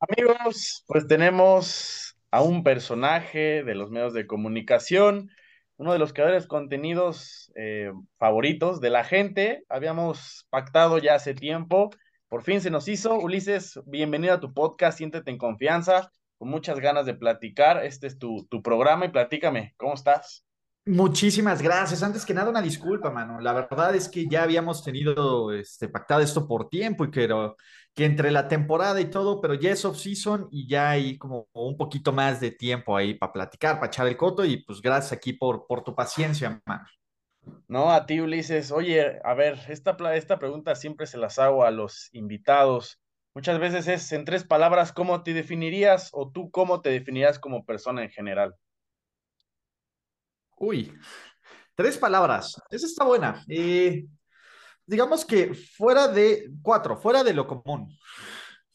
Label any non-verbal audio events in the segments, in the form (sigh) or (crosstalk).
Amigos, pues tenemos a un personaje de los medios de comunicación, uno de los creadores contenidos eh, favoritos de la gente. Habíamos pactado ya hace tiempo, por fin se nos hizo. Ulises, bienvenido a tu podcast, siéntete en confianza, con muchas ganas de platicar. Este es tu, tu programa y platícame, ¿cómo estás? Muchísimas gracias. Antes que nada, una disculpa, mano. La verdad es que ya habíamos tenido este, pactado esto por tiempo y que, que entre la temporada y todo, pero ya es off-season y ya hay como un poquito más de tiempo ahí para platicar, para echar el coto y pues gracias aquí por, por tu paciencia, mano. No, a ti, Ulises. Oye, a ver, esta, pregunta siempre se las hago a los invitados. Muchas veces es en tres palabras, ¿cómo te definirías o tú cómo te definirías como persona en general? Uy, tres palabras. Esa está buena. Eh, digamos que fuera de cuatro, fuera de lo común.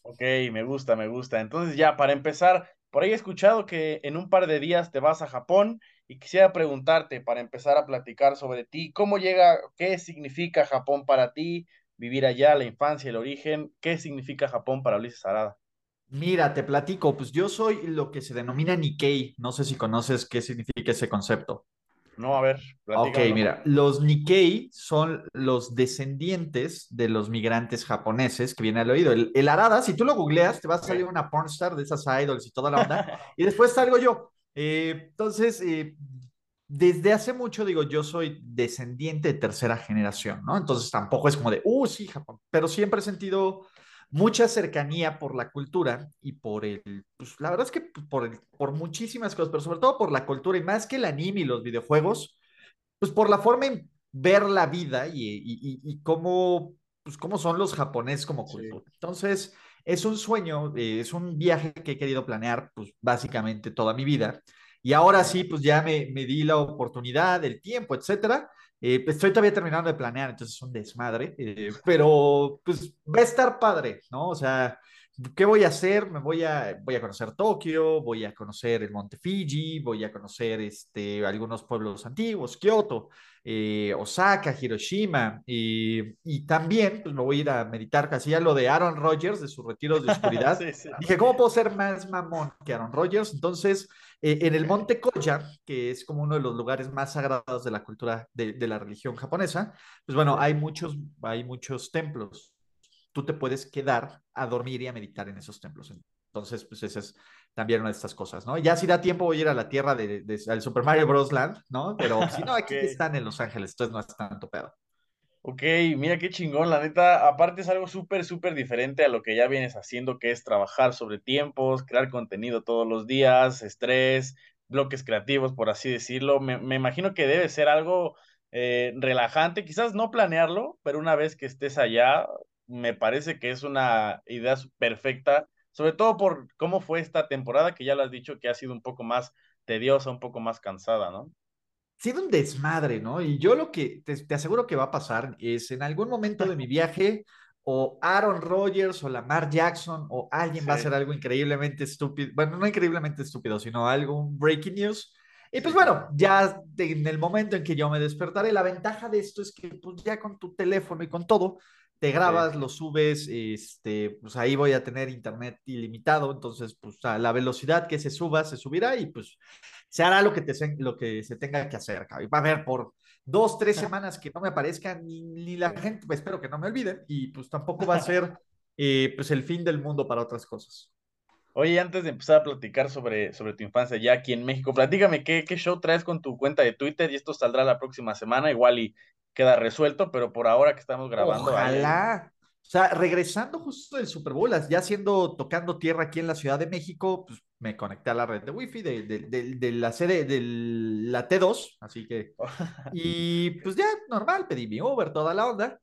Ok, me gusta, me gusta. Entonces ya, para empezar, por ahí he escuchado que en un par de días te vas a Japón y quisiera preguntarte, para empezar a platicar sobre ti, ¿cómo llega, qué significa Japón para ti, vivir allá, la infancia, el origen? ¿Qué significa Japón para Ulises Arada? Mira, te platico, pues yo soy lo que se denomina Nikkei. No sé si conoces qué significa ese concepto. No, a ver, Ok, platícamelo. mira, los Nikkei son los descendientes de los migrantes japoneses que viene al oído. El, el Arada, si tú lo googleas, te va a salir Ok. una pornstar de esas idols y toda la onda, (laughs) y después salgo yo. Eh, entonces, eh, desde hace mucho digo, yo soy descendiente de tercera generación, ¿no? Entonces tampoco es como de, uh, sí, Japón, pero siempre he sentido mucha cercanía por la cultura y por el, pues la verdad es que por, el, por muchísimas cosas, pero sobre todo por la cultura y más que el anime y los videojuegos pues por la forma en ver la vida y, y, cómo, pues, cómo son los japoneses como Sí. cultura. Entonces, es un sueño, eh, es un viaje que he querido planear, pues básicamente toda mi vida. Y ahora sí, pues ya me, me di la oportunidad, el tiempo, etcétera. Eh, pues, estoy todavía terminando de planear, entonces es un desmadre, eh, pero pues va a estar padre, ¿no? O sea, ¿qué voy a hacer? Me voy a, voy a conocer Tokio, voy a conocer el Monte Fuji, voy a conocer este, algunos pueblos antiguos, Kioto, eh, Osaka, Hiroshima, y, y también pues, me voy a ir a meditar, casi ya lo de Aaron Rodgers, de sus retiros de oscuridad. (laughs) Sí, sí. Dije, ¿cómo puedo ser más mamón que Aaron Rodgers? Entonces, eh, en el Monte Koya, que es como uno de los lugares más sagrados de la cultura de, de la religión japonesa, pues bueno, hay muchos, hay muchos templos tú te puedes quedar a dormir y a meditar en esos templos. Entonces, pues esa es también una de estas cosas, ¿no? Ya si da tiempo voy a ir a la tierra del de, de, Super Mario Bros. Land, ¿no? Pero si no, aquí están en Los Ángeles, entonces no es tanto pedo. Ok, mira qué chingón, la neta, aparte es algo súper, súper diferente a lo que ya vienes haciendo, que es trabajar sobre tiempos, crear contenido todos los días, estrés, bloques creativos, por así decirlo. Me, me imagino que debe ser algo eh, relajante, quizás no planearlo, pero una vez que estés allá, me parece que es una idea perfecta, sobre todo por cómo fue esta temporada, que ya lo has dicho que ha sido un poco más tediosa, un poco más cansada, ¿no? Ha sido un desmadre, ¿no? Y yo lo que te, te, aseguro que va a pasar es en algún momento de mi viaje, o Aaron Rodgers o Lamar Jackson, o alguien va a hacer Sí, algo increíblemente estúpido, bueno, no increíblemente estúpido, sino algo, un breaking news. Y pues sí, bueno, ya en el momento en que yo me despertaré, la ventaja de esto es que pues ya con tu teléfono y con todo, te Sí, grabas, lo subes, este, pues ahí voy a tener internet ilimitado, entonces pues a la velocidad que se suba, se subirá y pues se hará lo que, te, lo que se tenga que hacer. Cabrón. Va a haber por dos, tres semanas que no me aparezcan ni, ni la sí. gente, pues espero que no me olviden y pues tampoco va a (laughs) ser eh, pues el fin del mundo para otras cosas. Oye, antes de empezar a platicar sobre, sobre tu infancia ya aquí en México, platícame qué, qué show traes con tu cuenta de Twitter y esto saldrá la próxima semana, igual y queda resuelto, pero por ahora que estamos grabando, ahí, ahí. Ojalá. O sea, regresando justo del Super Bowl, ya siendo tocando tierra aquí en la Ciudad de México, pues me conecté a la red de Wi-Fi de, de, de, de la sede de la T2, así que, (laughs) y pues ya normal, pedí mi Uber, toda la onda,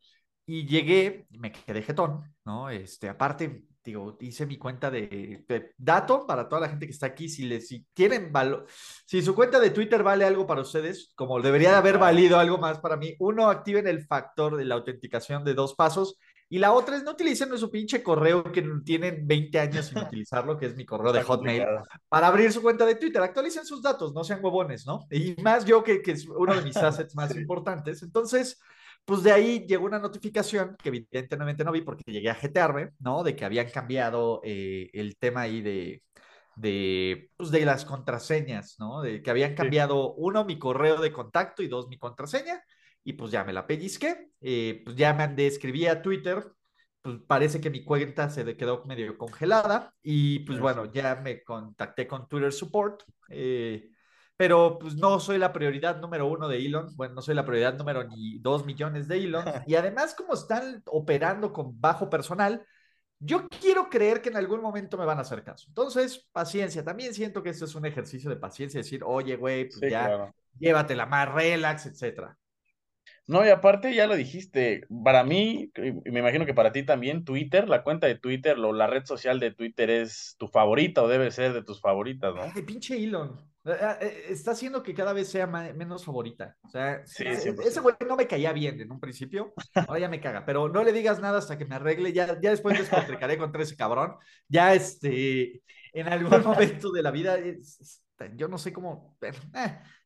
y llegué, me quedé jetón, ¿no? Este, aparte, digo, hice mi cuenta de, de, dato para toda la gente que está aquí, si, les, si tienen valor, si su cuenta de Twitter vale algo para ustedes, como debería de haber valido algo más para mí, uno, activen el factor de la autenticación de dos pasos, y la otra es no utilicen su pinche correo que tienen 20 años sin (laughs) utilizarlo, que es mi correo de Hotmail, para abrir su cuenta de Twitter. Actualicen sus datos, no sean huevones, ¿no? Y más yo que, que es uno de mis (laughs) assets más importantes. Entonces, pues de ahí llegó una notificación que evidentemente no vi porque llegué a jetearme, ¿no? De que habían cambiado eh, el tema ahí de, de, pues de las contraseñas, ¿no? De que habían cambiado, uno, mi correo de contacto y dos, mi contraseña. Y pues ya me la pellizqué. Eh, pues ya me andé, escribí a Twitter. Pues parece que mi cuenta se quedó medio congelada. Y pues bueno, ya me contacté con Twitter Support. Eh, pero pues no soy la prioridad número uno de Elon, bueno, no soy la prioridad número ni dos millones de Elon, (laughs) y además como están operando con bajo personal, yo quiero creer que en algún momento me van a hacer caso. Entonces, paciencia, también siento que esto es un ejercicio de paciencia, decir, oye, güey, pues ya, llévatela más relax, etcétera. No, y aparte ya lo dijiste, para mí, y me imagino que para ti también, Twitter, la cuenta de Twitter, lo, la red social de Twitter es tu favorita o debe ser de tus favoritas, ¿no? Ay, pinche Elon. Eh, eh, está haciendo que cada vez sea menos favorita. O sea, ese güey no me caía bien en un principio, ahora ya me caga, pero no le digas nada hasta que me arregle, ya, ya después descontricaré contra ese cabrón. Ya este, en algún momento de la vida, yo no sé cómo, eh,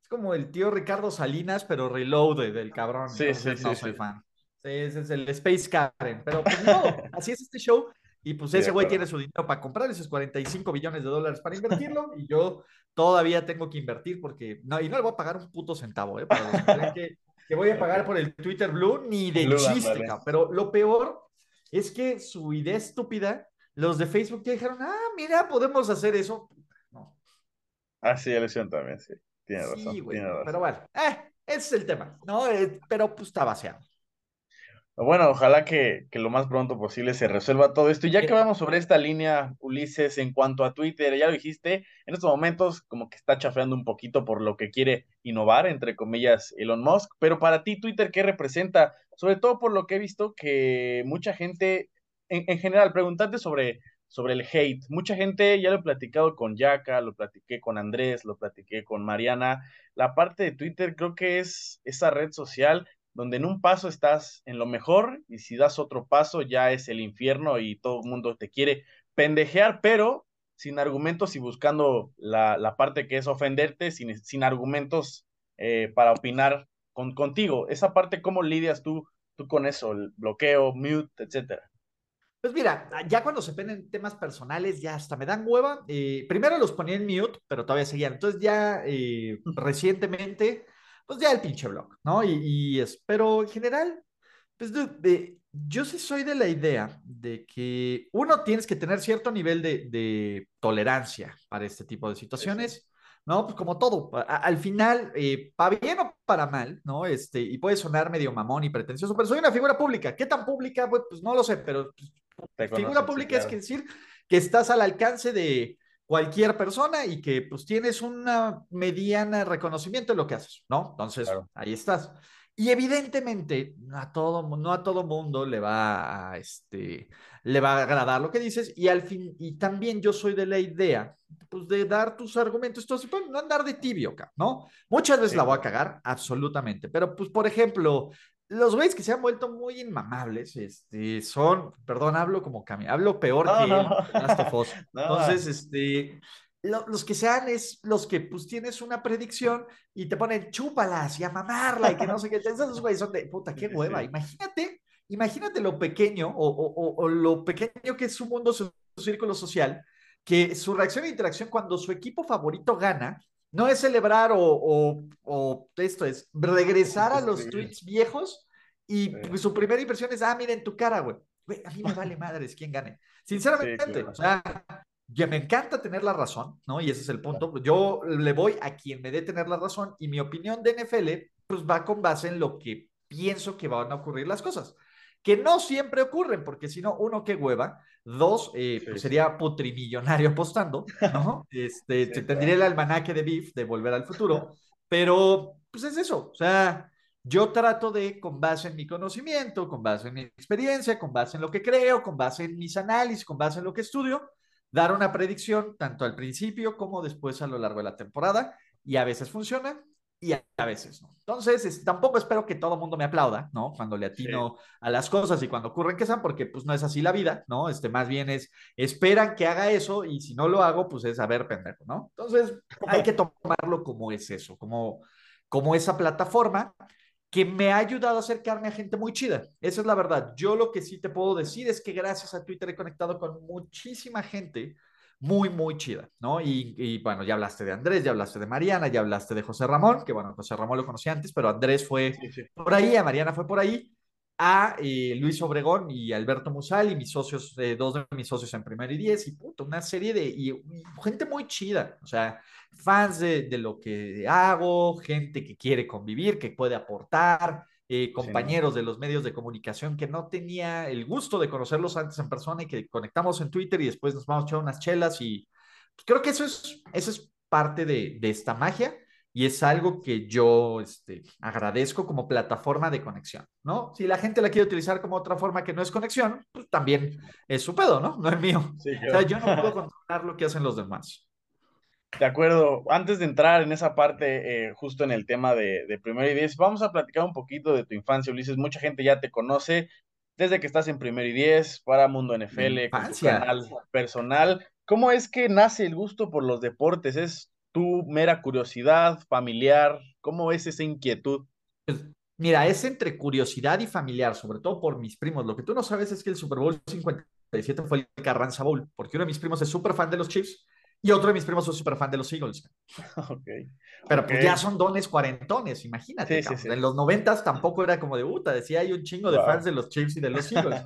es como el tío Ricardo Salinas, pero reloaded del cabrón. Sí, sí, sí, no soy fan. ese es el Space Karen, pero pues no, así es este show. Y pues ese güey tiene su dinero para comprar esos 45 billones de dólares para invertirlo y yo todavía tengo que invertir porque no, y no le voy a pagar un puto centavo, ¿eh? Para los que, que, voy a pagar por el Twitter Blue ni de chiste, pero lo peor es que su idea estúpida, los de Facebook ya dijeron, ah, mira, podemos hacer eso. No. Ah, sí, elección también, sí. Tiene razón. Sí, tiene razón. Pero bueno, eh, ese es el tema, ¿no? Eh, pero pues está vaciado. Bueno, ojalá que, que, lo más pronto posible se resuelva todo esto. Y ya que vamos sobre esta línea, Ulises, en cuanto a Twitter, ya lo dijiste, en estos momentos como que está chafeando un poquito por lo que quiere innovar, entre comillas, Elon Musk. Pero para ti, Twitter, ¿qué representa? Sobre todo por lo que he visto que mucha gente, en, en general, preguntarte sobre, sobre el hate. Mucha gente, ya lo he platicado con Yaka, lo platiqué con Andrés, lo platiqué con Mariana. La parte de Twitter creo que es esa red social donde en un paso estás en lo mejor y si das otro paso ya es el infierno y todo el mundo te quiere pendejear, pero sin argumentos y buscando la, parte que es ofenderte, sin, sin argumentos eh, para opinar con, contigo. Esa parte, ¿cómo lidias tú, tú con eso? El bloqueo, mute, etcétera. Pues mira, ya cuando se ponen temas personales, ya hasta me dan hueva. Eh, primero los ponía en mute, pero todavía seguían. Entonces ya eh, recientemente pues ya el pinche blog, ¿no? Y, es, pero en general, pues de, yo sí soy de la idea de que uno tienes que tener cierto nivel de, tolerancia para este tipo de situaciones. ¿no? Pues como todo, al final, eh, para bien o para mal, ¿no? Este, y puede sonar medio mamón y pretencioso, pero soy una figura pública. ¿Qué tan pública? Pues, pues no lo sé, pero pues, figura pública es que decir que estás al alcance de, cualquier persona y que pues tienes una mediana reconocimiento de lo que haces, ¿no? Entonces, ahí estás. Y evidentemente, a todo, no a todo mundo le va a, este, le va a agradar lo que dices y al fin, y también yo soy de la idea, pues de dar tus argumentos, entonces, pues, no andar de tibio, ¿no? Muchas veces la voy a cagar, absolutamente, pero pues, por ejemplo, los güeyes que se han vuelto muy inmamables, este, son, perdón, hablo como Cami, hablo peor que no. (laughs) Entonces, este, los que sean es los que pues tienes una predicción y te ponen chúpalas y a mamarla y que no sé qué. Esos güeyes son de puta, qué hueva. Imagínate, imagínate lo pequeño o, o, o, lo pequeño que es su mundo, su, su círculo social, que su reacción e interacción cuando su equipo favorito gana no es celebrar o, o, esto es regresar a los tweets viejos y pues, su primera impresión es, ah, miren tu cara, güey. A mí me (laughs) vale madres quién gane. Sinceramente, o sea, ya me encanta tener la razón, ¿no? Y ese es el punto. Yo le voy a quien me dé tener la razón y mi opinión de NFL, pues va con base en lo que pienso que van a ocurrir las cosas que no siempre ocurren, porque si no, uno, qué hueva, dos, eh, pues sería putrimillonario apostando, ¿no? (laughs) Este, tendría el almanaque de Beef de Volver al Futuro, (laughs) pero pues es eso, o sea, yo trato de, con base en mi conocimiento, con base en mi experiencia, con base en lo que creo, con base en mis análisis, con base en lo que estudio, dar una predicción tanto al principio como después a lo largo de la temporada, y a veces funciona y a, veces no. Entonces, tampoco espero que todo el mundo me aplauda, ¿no? Cuando le atino a las cosas y cuando ocurren que sean, porque pues no es así la vida, ¿no? Este, más bien es, esperan que haga eso y si no lo hago, pues es a ver, pendejo, ¿no? Entonces, hay que tomarlo como es eso, como, como esa plataforma. que me ha ayudado a acercarme a gente muy chida. Esa es la verdad. Yo lo que sí te puedo decir es que gracias a Twitter he conectado con muchísima gente muy, muy chida, ¿no? Y, bueno, ya hablaste de Andrés, ya hablaste de Mariana, ya hablaste de José Ramón, que bueno, José Ramón lo conocí antes, pero Andrés fue por ahí, a Mariana fue por ahí, a eh, Luis Obregón y Alberto Musal y mis socios, eh, dos de mis socios en Primero y Diez, y puto, una serie de y, gente muy chida, o sea, fans de, de, lo que hago, gente que quiere convivir, que puede aportar, eh, compañeros de los medios de comunicación que no tenía el gusto de conocerlos antes en persona y que conectamos en Twitter y después nos vamos a echar unas chelas y pues, creo que eso es, eso es parte de, de esta magia y es algo que yo este, agradezco como plataforma de conexión, ¿no? Si la gente la quiere utilizar como otra forma que no es conexión, pues también es su pedo, ¿no? No es mío. O sea, yo no puedo (laughs) controlar lo que hacen los demás. De acuerdo. Antes de entrar en esa parte, eh, justo en el tema de, de Primero y Diez, vamos a platicar un poquito de tu infancia, Ulises. Mucha gente ya te conoce desde que estás en Primero y Diez, para Mundo NFL, con tu canal personal. ¿Cómo es que nace el gusto por los deportes? ¿Es tu mera curiosidad familiar? ¿Cómo es esa inquietud? Pues, mira, es entre curiosidad y familiar, sobre todo por mis primos. Lo que tú no sabes es que el Super Bowl 57 fue el Carranza Bowl, porque uno de mis primos es súper fan de los Chiefs y otro de mis primos es súper fan de los Eagles. (laughs) Okay. Pero pues ya son dones cuarentones, imagínate. En los noventas tampoco era como de puta, decía hay un chingo de fans de los Chiefs y de los Eagles.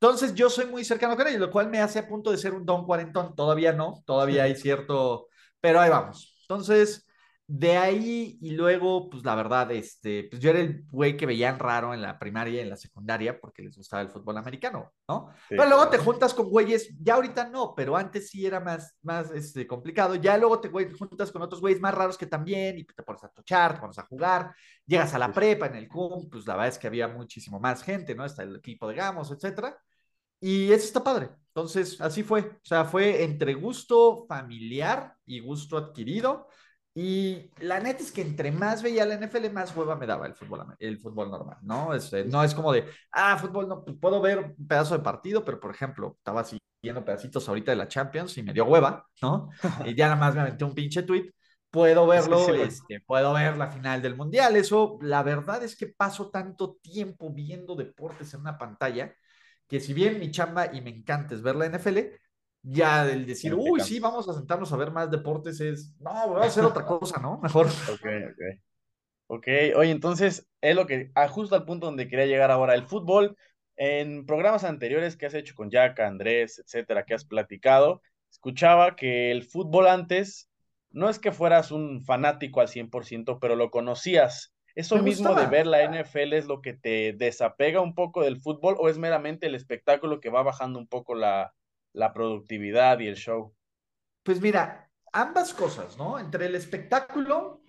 Entonces yo soy muy cercano con ellos, lo cual me hace a punto de ser un don cuarentón. Todavía no, todavía hay cierto, pero ahí vamos. Entonces, de ahí y luego, pues la verdad, este, pues yo era el güey que veían raro en la primaria y en la secundaria porque les gustaba el fútbol americano, ¿no? pero luego te juntas con güeyes, ya ahorita no, pero antes sí era más, más este, complicado. Ya luego te juntas con otros güeyes más raros que también y te pones a tochar, te pones a jugar, llegas a la prepa en el CUM, pues la verdad es que había muchísimo más gente, ¿no? Está el equipo de Gamos, etcétera. Y eso está padre. Entonces, así fue. O sea, fue entre gusto familiar y gusto adquirido. Y la neta es que entre más veía la NFL, más hueva me daba el fútbol, el fútbol normal, ¿no? Es, este, no es como de, ah, fútbol, no, pues puedo ver un pedazo de partido, pero por ejemplo, estaba siguiendo pedacitos ahorita de la Champions y me dio hueva, ¿no? (laughs) Y ya nada más me aventé un pinche tweet. Puedo verlo, este, puedo ver la final del Mundial. Eso, la verdad es que paso tanto tiempo viendo deportes en una pantalla que si bien mi chamba y me encanta es ver la NFL, ya el decir, uy, sí, vamos a sentarnos a ver más deportes es, no, voy a hacer otra cosa, ¿no? Mejor. (laughs) Ok, ok. Ok, oye, entonces es lo que, ah, justo al punto donde quería llegar ahora, el fútbol, en programas anteriores que has hecho con Jack, Andrés, etcétera, que has platicado, escuchaba que el fútbol antes, no es que fueras un fanático al 100%, pero lo conocías. ¿Eso mismo de ver la NFL es lo que te desapega un poco del fútbol o es meramente el espectáculo que va bajando un poco la, la productividad y el show? Pues mira, ambas cosas, ¿no? Entre el espectáculo,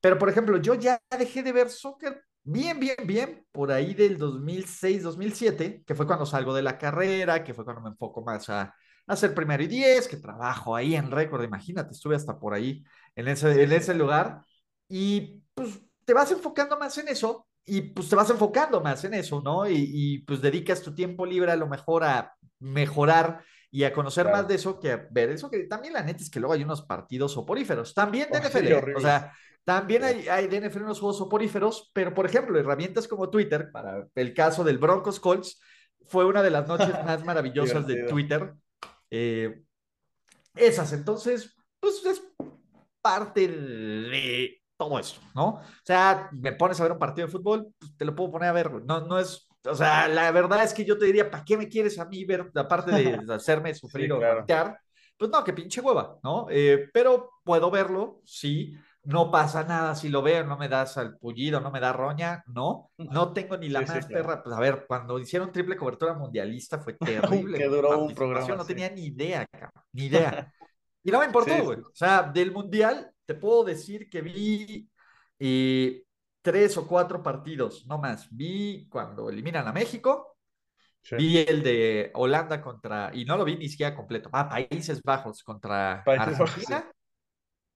pero por ejemplo, yo ya dejé de ver soccer bien, bien, bien por ahí del 2006, 2007, que fue cuando salgo de la carrera, que fue cuando me enfoco más a, hacer primero y diez, que trabajo ahí en récord, imagínate, estuve hasta por ahí en ese, en ese lugar y pues te vas enfocando más en eso y pues te vas enfocando más en eso, ¿no? Y, y pues dedicas tu tiempo libre a lo mejor a mejorar y a conocer más de eso que a ver eso, que también la neta es que luego hay unos partidos soporíferos, también de NFL, o sea, también hay, hay de NFL unos juegos soporíferos, pero por ejemplo, herramientas como Twitter, para el caso del Broncos Colts, fue una de las noches (laughs) más maravillosas de Twitter. Eh, esas, entonces, pues es parte de todo eso, ¿no? O sea, me pones a ver un partido de fútbol, pues te lo puedo poner a ver, no, no es o sea, la verdad es que yo te diría, ¿para qué me quieres a mí ver, aparte de (laughs) hacerme sufrir o voltear? Pues no, que pinche hueva, ¿no? Eh, pero puedo verlo, sí. No pasa nada si lo veo, no me das al pullido, no me da roña, no. No tengo ni la más perra. Pues a ver, cuando hicieron triple cobertura mundialista fue (laughs) terrible. que duró un programa. No tenía ni idea, cabrón, ni idea. (laughs) Y no me importó, güey. O sea, del mundial te puedo decir que vi eh, tres o cuatro partidos, no más. Vi cuando eliminan a México, vi el de Holanda contra, y no lo vi ni siquiera completo, ah, Países Bajos contra Argentina,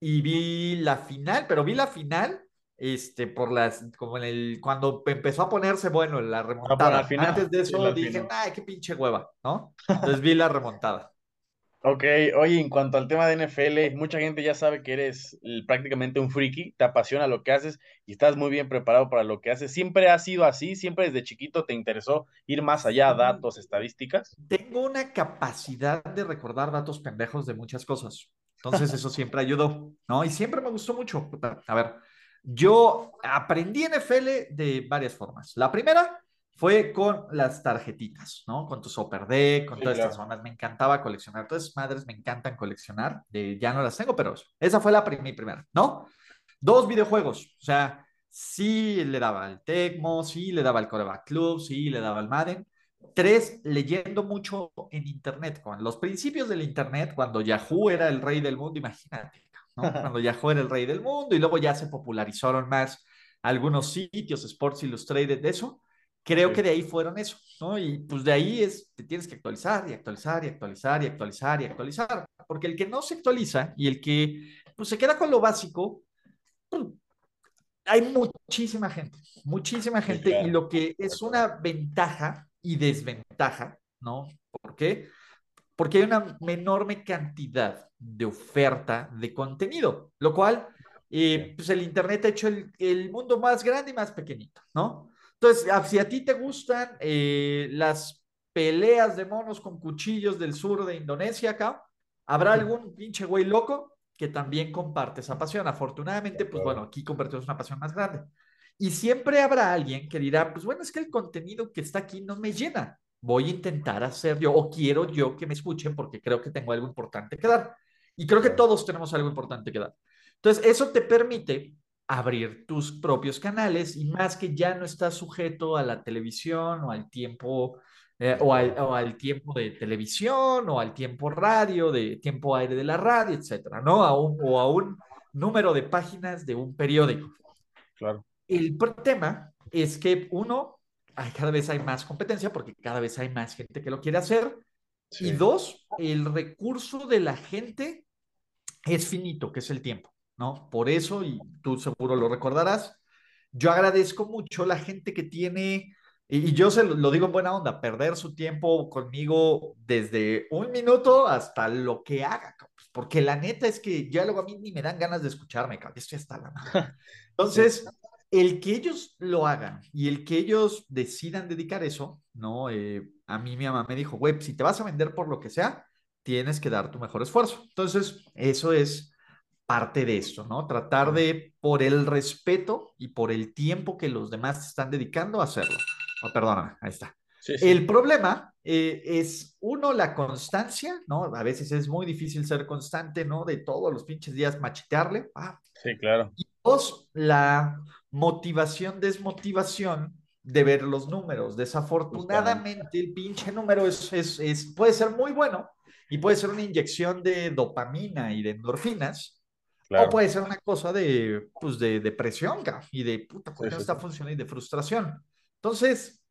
y vi la final, pero vi la final este, por las, como en el, cuando empezó a ponerse bueno la ah, remontada. Antes de eso dije, ay, qué pinche hueva, ¿no? Entonces vi la remontada. Ok, oye, en cuanto al tema de NFL, mucha gente ya sabe que eres prácticamente un friki, te apasiona lo que haces y estás muy bien preparado para lo que haces. ¿Siempre ha sido así? ¿Siempre desde chiquito te interesó ir más allá, Sí, datos, estadísticas? tengo una capacidad de recordar datos pendejos de muchas cosas. Entonces eso siempre ayudó, ¿no? Y siempre me gustó mucho. A ver, yo aprendí NFL de varias formas. La primera fue con las tarjetitas, ¿no? Con tu Super Deck, con Sí, todas estas claro. zonas. Me encantaba coleccionar. Todas esas madres me encantan coleccionar. De, ya no las tengo, pero esa fue la mi primera, ¿no? Dos videojuegos. O sea, sí le daba al Tecmo, sí le daba al Coreback Club, sí le daba al Madden. Tres, leyendo mucho en Internet. Con los principios del Internet, cuando Yahoo era el rey del mundo, imagínate, ¿no? (laughs) Cuando Yahoo era el rey del mundo y luego ya se popularizaron más algunos sitios, Sports Illustrated, de eso. Creo que Sí, de ahí fueron eso, ¿no? Y pues de ahí es, te tienes que actualizar y actualizar y actualizar y actualizar y actualizar. Porque el que no se actualiza y el que pues se queda con lo básico, pues, hay muchísima gente, muchísima sí, gente y claro. lo que es una ventaja y desventaja, ¿no? ¿Por qué? Porque hay una enorme cantidad de oferta de contenido, lo cual, Sí, eh, pues el Internet ha hecho el, el, mundo más grande y más pequeñito, ¿no? Entonces, si a ti te gustan eh, las peleas de monos con cuchillos del sur de Indonesia acá, habrá algún pinche güey loco que también comparte esa pasión. Afortunadamente, pues bueno, aquí convertimos una pasión más grande. Y siempre habrá alguien que dirá, pues bueno, es que el contenido que está aquí no me llena. Voy a intentar hacer yo, o quiero yo que me escuchen porque creo que tengo algo importante que dar. Y creo que todos tenemos algo importante que dar. Entonces, eso te permite abrir tus propios canales y más que ya no estás sujeto a la televisión o al tiempo eh, o, al, o, al, tiempo de televisión o al tiempo radio, de tiempo aire de la radio, etcétera, ¿no? A un, o a un número de páginas de un periódico. Claro. El tema es que uno, cada vez hay más competencia porque cada vez hay más gente que lo quiere hacer. Sí, Y dos, el recurso de la gente es finito, que es el tiempo, ¿no? Por eso, y tú seguro lo recordarás, yo agradezco mucho la gente que tiene, y yo se lo, lo digo en buena onda, perder su tiempo conmigo desde un minuto hasta lo que haga, pues, porque la neta es que ya luego a mí ni me dan ganas de escucharme, cabrón, estoy hasta la madre. (laughs) Entonces, el que ellos lo hagan y el que ellos decidan dedicar eso, ¿no? Eh, a mí mi mamá me dijo, güey, si te vas a vender por lo que sea, tienes que dar tu mejor esfuerzo. Entonces, eso es parte de esto, ¿no? Tratar de, por el respeto y por el tiempo que los demás te están dedicando, hacerlo. Oh, perdóname, ahí está. Sí, sí, El problema eh, es, uno, la constancia, ¿no? A veces es muy difícil ser constante, ¿no? De todos los pinches días machetearle. Ah, sí, claro. y dos, la motivación, desmotivación de ver los números. Desafortunadamente, el pinche número es, es, es, puede ser muy bueno y puede ser una inyección de dopamina y de endorfinas, o Claro. puede ser una cosa de, pues, de depresión y de puta, ¿por qué no está funcionando? Y de frustración. Entonces,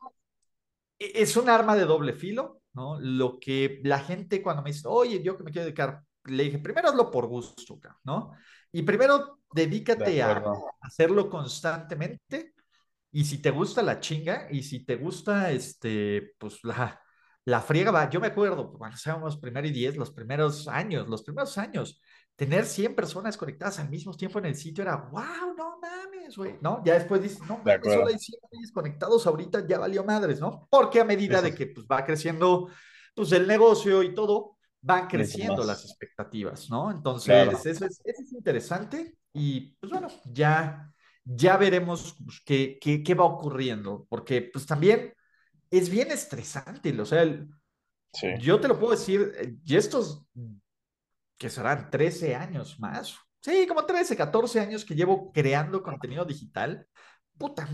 e, es un arma de doble filo, ¿no? Lo que la gente cuando me dice, oye, yo que me quiero dedicar, le dije, primero hazlo por gusto, ¿no? Y primero De dedícate a hacerlo constantemente y si te gusta la chinga y si te gusta, este, pues la, la friega va. Yo me acuerdo, cuando estábamos primero y diez, los primeros años, los primeros años, tener 100 personas conectadas al mismo tiempo en el sitio era, wow, no mames, güey, ¿no? Ya después dices, no De mames, solo hay 100 güeyes conectados ahorita, ya valió madres, ¿no? Porque a medida de que pues, va creciendo pues, el negocio y todo, van creciendo las expectativas, ¿no? Entonces, Claro. eso es, eso es interesante y pues bueno, ya, ya veremos pues, qué, qué, qué va ocurriendo, porque pues también es bien estresante, o sea, el, Sí. yo te lo puedo decir, eh, y estos que serán 13 años más, sí, como 13, 14 años que llevo creando contenido digital, puta,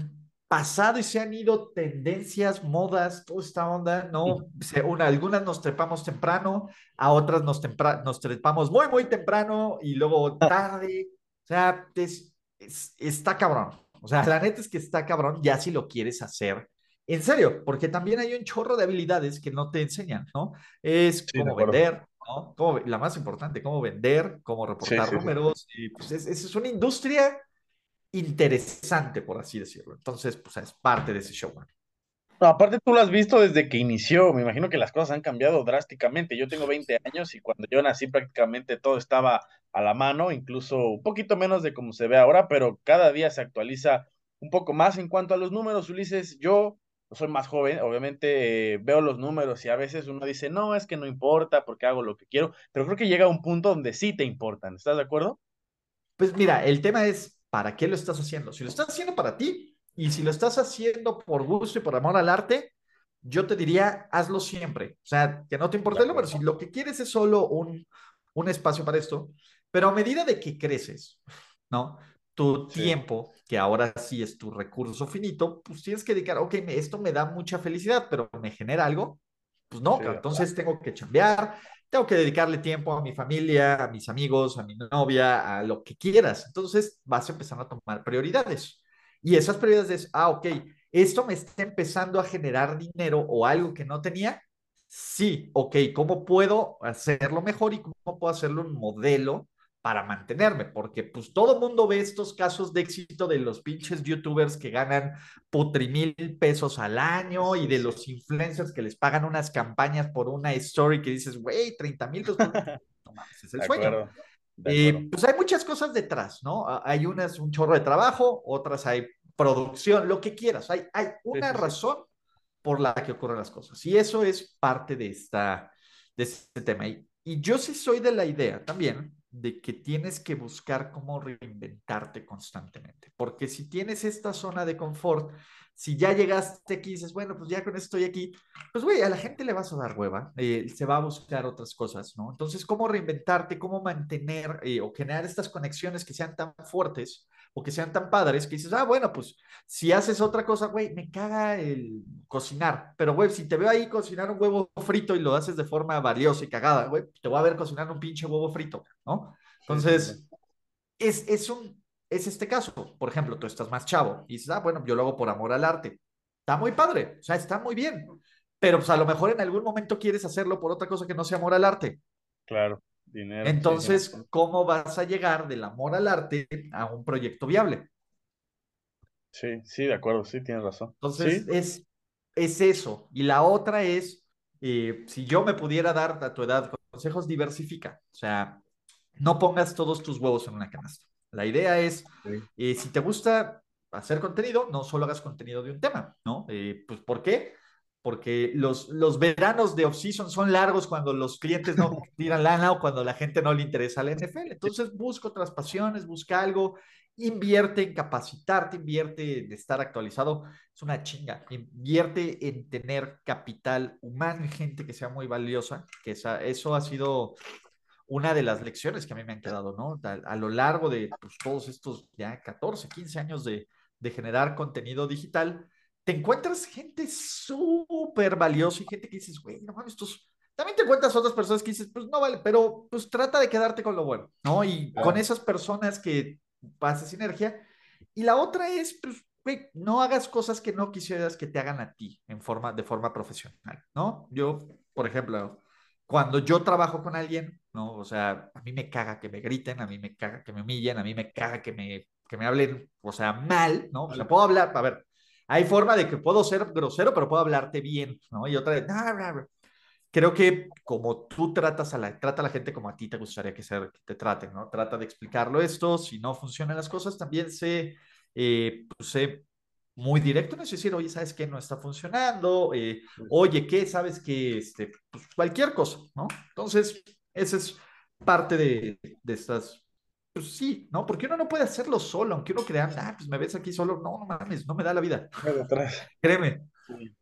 pasado y se han ido tendencias, modas, toda esta onda, ¿no? Se, una, algunas nos trepamos temprano, a otras nos, tempra, nos trepamos muy, muy temprano y luego tarde, o sea, es, es, está cabrón, o sea, la neta es que está cabrón ya si lo quieres hacer. En serio, porque también hay un chorro de habilidades que no te enseñan, ¿no? Es Sí, cómo vender, ¿no? Cómo, la más importante, cómo vender, cómo Sí, reportar sí, sí. números. Y pues es, es, una industria interesante, por así decirlo. Entonces, pues es parte de ese show. No, aparte tú lo has visto desde que inició, me imagino que las cosas han cambiado drásticamente. Yo tengo 20 años y cuando yo nací prácticamente todo estaba a la mano, incluso un poquito menos de como se ve ahora, pero cada día se actualiza un poco más en cuanto a los números, Ulises. Yo soy más joven, obviamente eh, veo los números y a veces uno dice, no, es que no importa porque hago lo que quiero, pero creo que llega un punto donde sí te importan. ¿Estás de acuerdo? Pues mira, el tema es, ¿para qué lo estás haciendo? Si lo estás haciendo para ti y si lo estás haciendo por gusto y por amor al arte, yo te diría, hazlo siempre. O sea, que no te importe el número. Si lo que quieres es solo un, un espacio para esto, pero a medida de que creces, ¿no? Tu Sí, tiempo, que ahora sí es tu recurso finito, pues tienes que dedicar, ok, esto me da mucha felicidad, pero me genera algo, pues no, sí, entonces tengo que chambear, tengo que dedicarle tiempo a mi familia, a mis amigos, a mi novia, a lo que quieras. Entonces vas a empezar a tomar prioridades. Y esas prioridades es, ah, ok, esto me está empezando a generar dinero o algo que no tenía. Sí, ok, ¿cómo puedo hacerlo mejor y cómo puedo hacerlo un modelo para mantenerme? Porque pues todo mundo ve estos casos de éxito de los pinches youtubers que ganan putri mil pesos al año y de los influencers que les pagan unas campañas por una story que dices, güey, 30 mil pesos, (laughs) no mames, es el De sueño. acuerdo, de acuerdo. Eh, pues hay muchas cosas detrás, ¿no? Hay unas, un chorro de trabajo, otras hay producción, lo que quieras. Hay, hay una sí, sí. razón por la que ocurren las cosas. Y eso es parte de, esta, de este tema. Y, y yo sí soy de la idea también de que tienes que buscar cómo reinventarte constantemente. Porque si tienes esta zona de confort, si ya llegaste aquí y dices, bueno, pues ya con esto estoy aquí, pues güey, a la gente le vas a dar hueva, eh, se va a buscar otras cosas, ¿no? Entonces, ¿cómo reinventarte, cómo mantener eh, o generar estas conexiones que sean tan fuertes o que sean tan padres que dices, ah, bueno, pues si haces otra cosa, güey, me caga el cocinar, pero güey, si te veo ahí cocinar un huevo frito y lo haces de forma valiosa y cagada, güey, te voy a ver cocinar un pinche huevo frito, ¿no? Entonces, es, es un, es este caso. Por ejemplo, tú estás más chavo y dices, ah, bueno, yo lo hago por amor al arte. Está muy padre, o sea, está muy bien. Pero pues a lo mejor en algún momento quieres hacerlo por otra cosa que no sea amor al arte. Claro, dinero, sí. Entonces, ¿cómo vas a llegar del amor al arte a un proyecto viable? Sí, sí, de acuerdo, sí, tienes razón. Entonces, Sí, es, es eso. Y la otra es, eh, si yo me pudiera dar a tu edad consejos, diversifica. O sea, no pongas todos tus huevos en una canasta. La idea es, sí, eh, si te gusta hacer contenido, no solo hagas contenido de un tema, ¿no? Eh, pues, ¿por qué? Porque los, los veranos de off-season son largos cuando los clientes no (laughs) tiran lana o cuando la gente no le interesa la NFL. Entonces, busca otras pasiones, busca algo, invierte en capacitarte, invierte en estar actualizado. Es una chinga. Invierte en tener capital humano y gente que sea muy valiosa, que esa, eso ha sido una de las lecciones que a mí me han quedado, ¿no? A, a lo largo de pues, todos estos ya 14, 15 años de, de generar contenido digital, te encuentras gente súper valiosa y gente que dices, güey, no mames, estos... También te encuentras otras personas que dices, pues no vale, pero pues trata de quedarte con lo bueno, ¿no? Y con claro. esas personas que pases sinergia. Y la otra es, pues, güey, no hagas cosas que no quisieras que te hagan a ti en forma, de forma profesional, ¿no? Yo, por ejemplo, cuando yo trabajo con alguien, ¿no? O sea, a mí me caga que me griten, a mí me caga que me humillen, a mí me caga que me, que me hablen, o sea, mal, ¿no? O sea, puedo hablar, a ver, hay forma de que puedo ser grosero, pero puedo hablarte bien, ¿no? Y otra vez, nah, nah, nah. creo que como tú tratas a la, trata a la gente como a ti te gustaría que, ser, que te traten, ¿no? Trata de explicarlo esto, si no funcionan las cosas, también sé, eh, pues, sé muy directo no es decir, oye, ¿sabes qué? No está funcionando, eh, oye, ¿qué? ¿Sabes qué? Este, pues cualquier cosa, ¿no? Entonces, esa es parte de, de estas, pues sí, ¿no? Porque uno no puede hacerlo solo, aunque uno crea, ah, pues me ves aquí solo, no, no mames, no me da la vida, (laughs) créeme. Sí.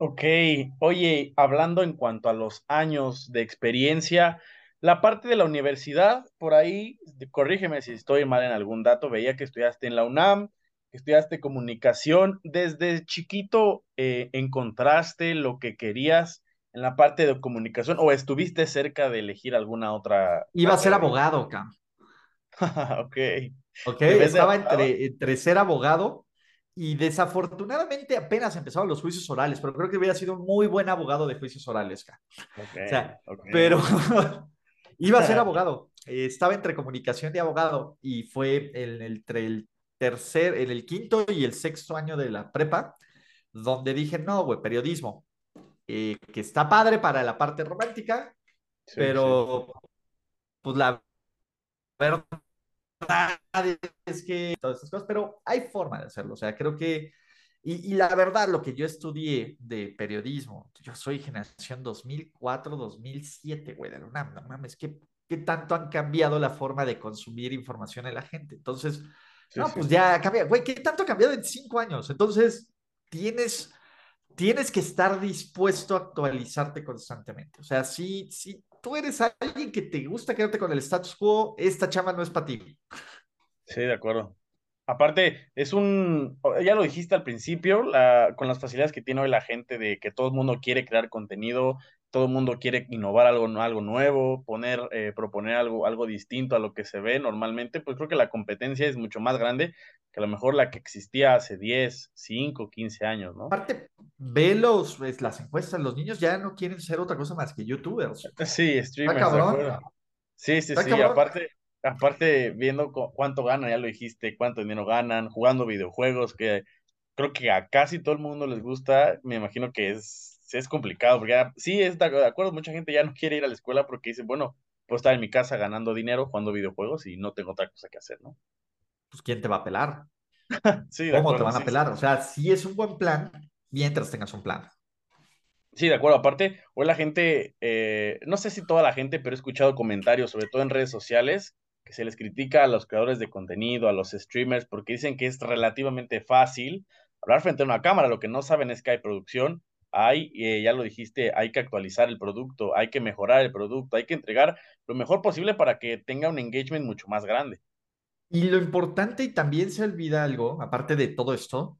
Ok, oye, hablando en cuanto a los años de experiencia, la parte de la universidad, por ahí, corrígeme si estoy mal en algún dato, veía que estudiaste en la UNAM, que estudiaste comunicación, desde chiquito eh, encontraste lo que querías en la parte de comunicación o estuviste cerca de elegir alguna otra Iba a ser abogado, Cam, (laughs) Ok, ¿ok? ¿te ves de Estaba entre, entre ser abogado y desafortunadamente apenas empezaban los juicios orales, pero creo que hubiera sido un muy buen abogado de juicios orales, Cam. Ok, O sea, ok. pero (laughs) iba a ser (laughs) abogado. Estaba entre comunicación y abogado y fue en el, entre el tercer, en el quinto y el sexto año de la prepa donde dije, no, güey, periodismo, eh, que está padre para la parte romántica, pero pues la verdad es que todas estas cosas, pero hay forma de hacerlo, o sea, creo que, y, y, la verdad, lo que yo estudié de periodismo, yo soy generación 2004, 2007, güey, de la UNAM, no mames, ¿qué, ¿qué tanto han cambiado la forma de consumir información en la gente? Entonces, no, sí. pues ya cambia, güey, ¿qué tanto ha cambiado en cinco años? Entonces, tienes tienes que estar dispuesto a actualizarte constantemente. O sea, si, si tú eres alguien que te gusta quedarte con el status quo, esta chama no es para ti. Sí, de acuerdo. Aparte, es un, ya lo dijiste al principio, la, con las facilidades que tiene hoy la gente de que todo el mundo quiere crear contenido, todo el mundo quiere innovar algo, algo nuevo, poner, eh, proponer algo, algo distinto a lo que se ve normalmente, pues creo que la competencia es mucho más grande que a lo mejor la que existía hace 10, 5, 15 años, ¿no? Aparte, ve los, pues, las encuestas, los niños ya no quieren ser otra cosa más que youtubers. (laughs) Sí, streamers. cabrón? Sí, sí, sí, aparte, aparte viendo cu cuánto ganan, ya lo dijiste, cuánto dinero ganan, jugando videojuegos, que creo que a casi todo el mundo les gusta, me imagino que es es complicado, porque ya, sí, es de acuerdo, mucha gente ya no quiere ir a la escuela porque dice, bueno, puedo estar en mi casa ganando dinero, jugando videojuegos y no tengo otra cosa que hacer, ¿no? Pues ¿quién te va a pelar? (laughs) sí, ¿Cómo acuerdo, te van a sí, pelar? O sea, sí es un buen plan mientras tengas un plan. Sí, de acuerdo. Aparte, hoy la gente, eh, no sé si toda la gente, pero he escuchado comentarios, sobre todo en redes sociales, que se les critica a los creadores de contenido, a los streamers, porque dicen que es relativamente fácil hablar frente a una cámara. Lo que no saben es que hay producción, hay, eh, ya lo dijiste, hay que actualizar el producto, hay que mejorar el producto, hay que entregar lo mejor posible para que tenga un engagement mucho más grande. Y lo importante, y también se olvida algo, aparte de todo esto,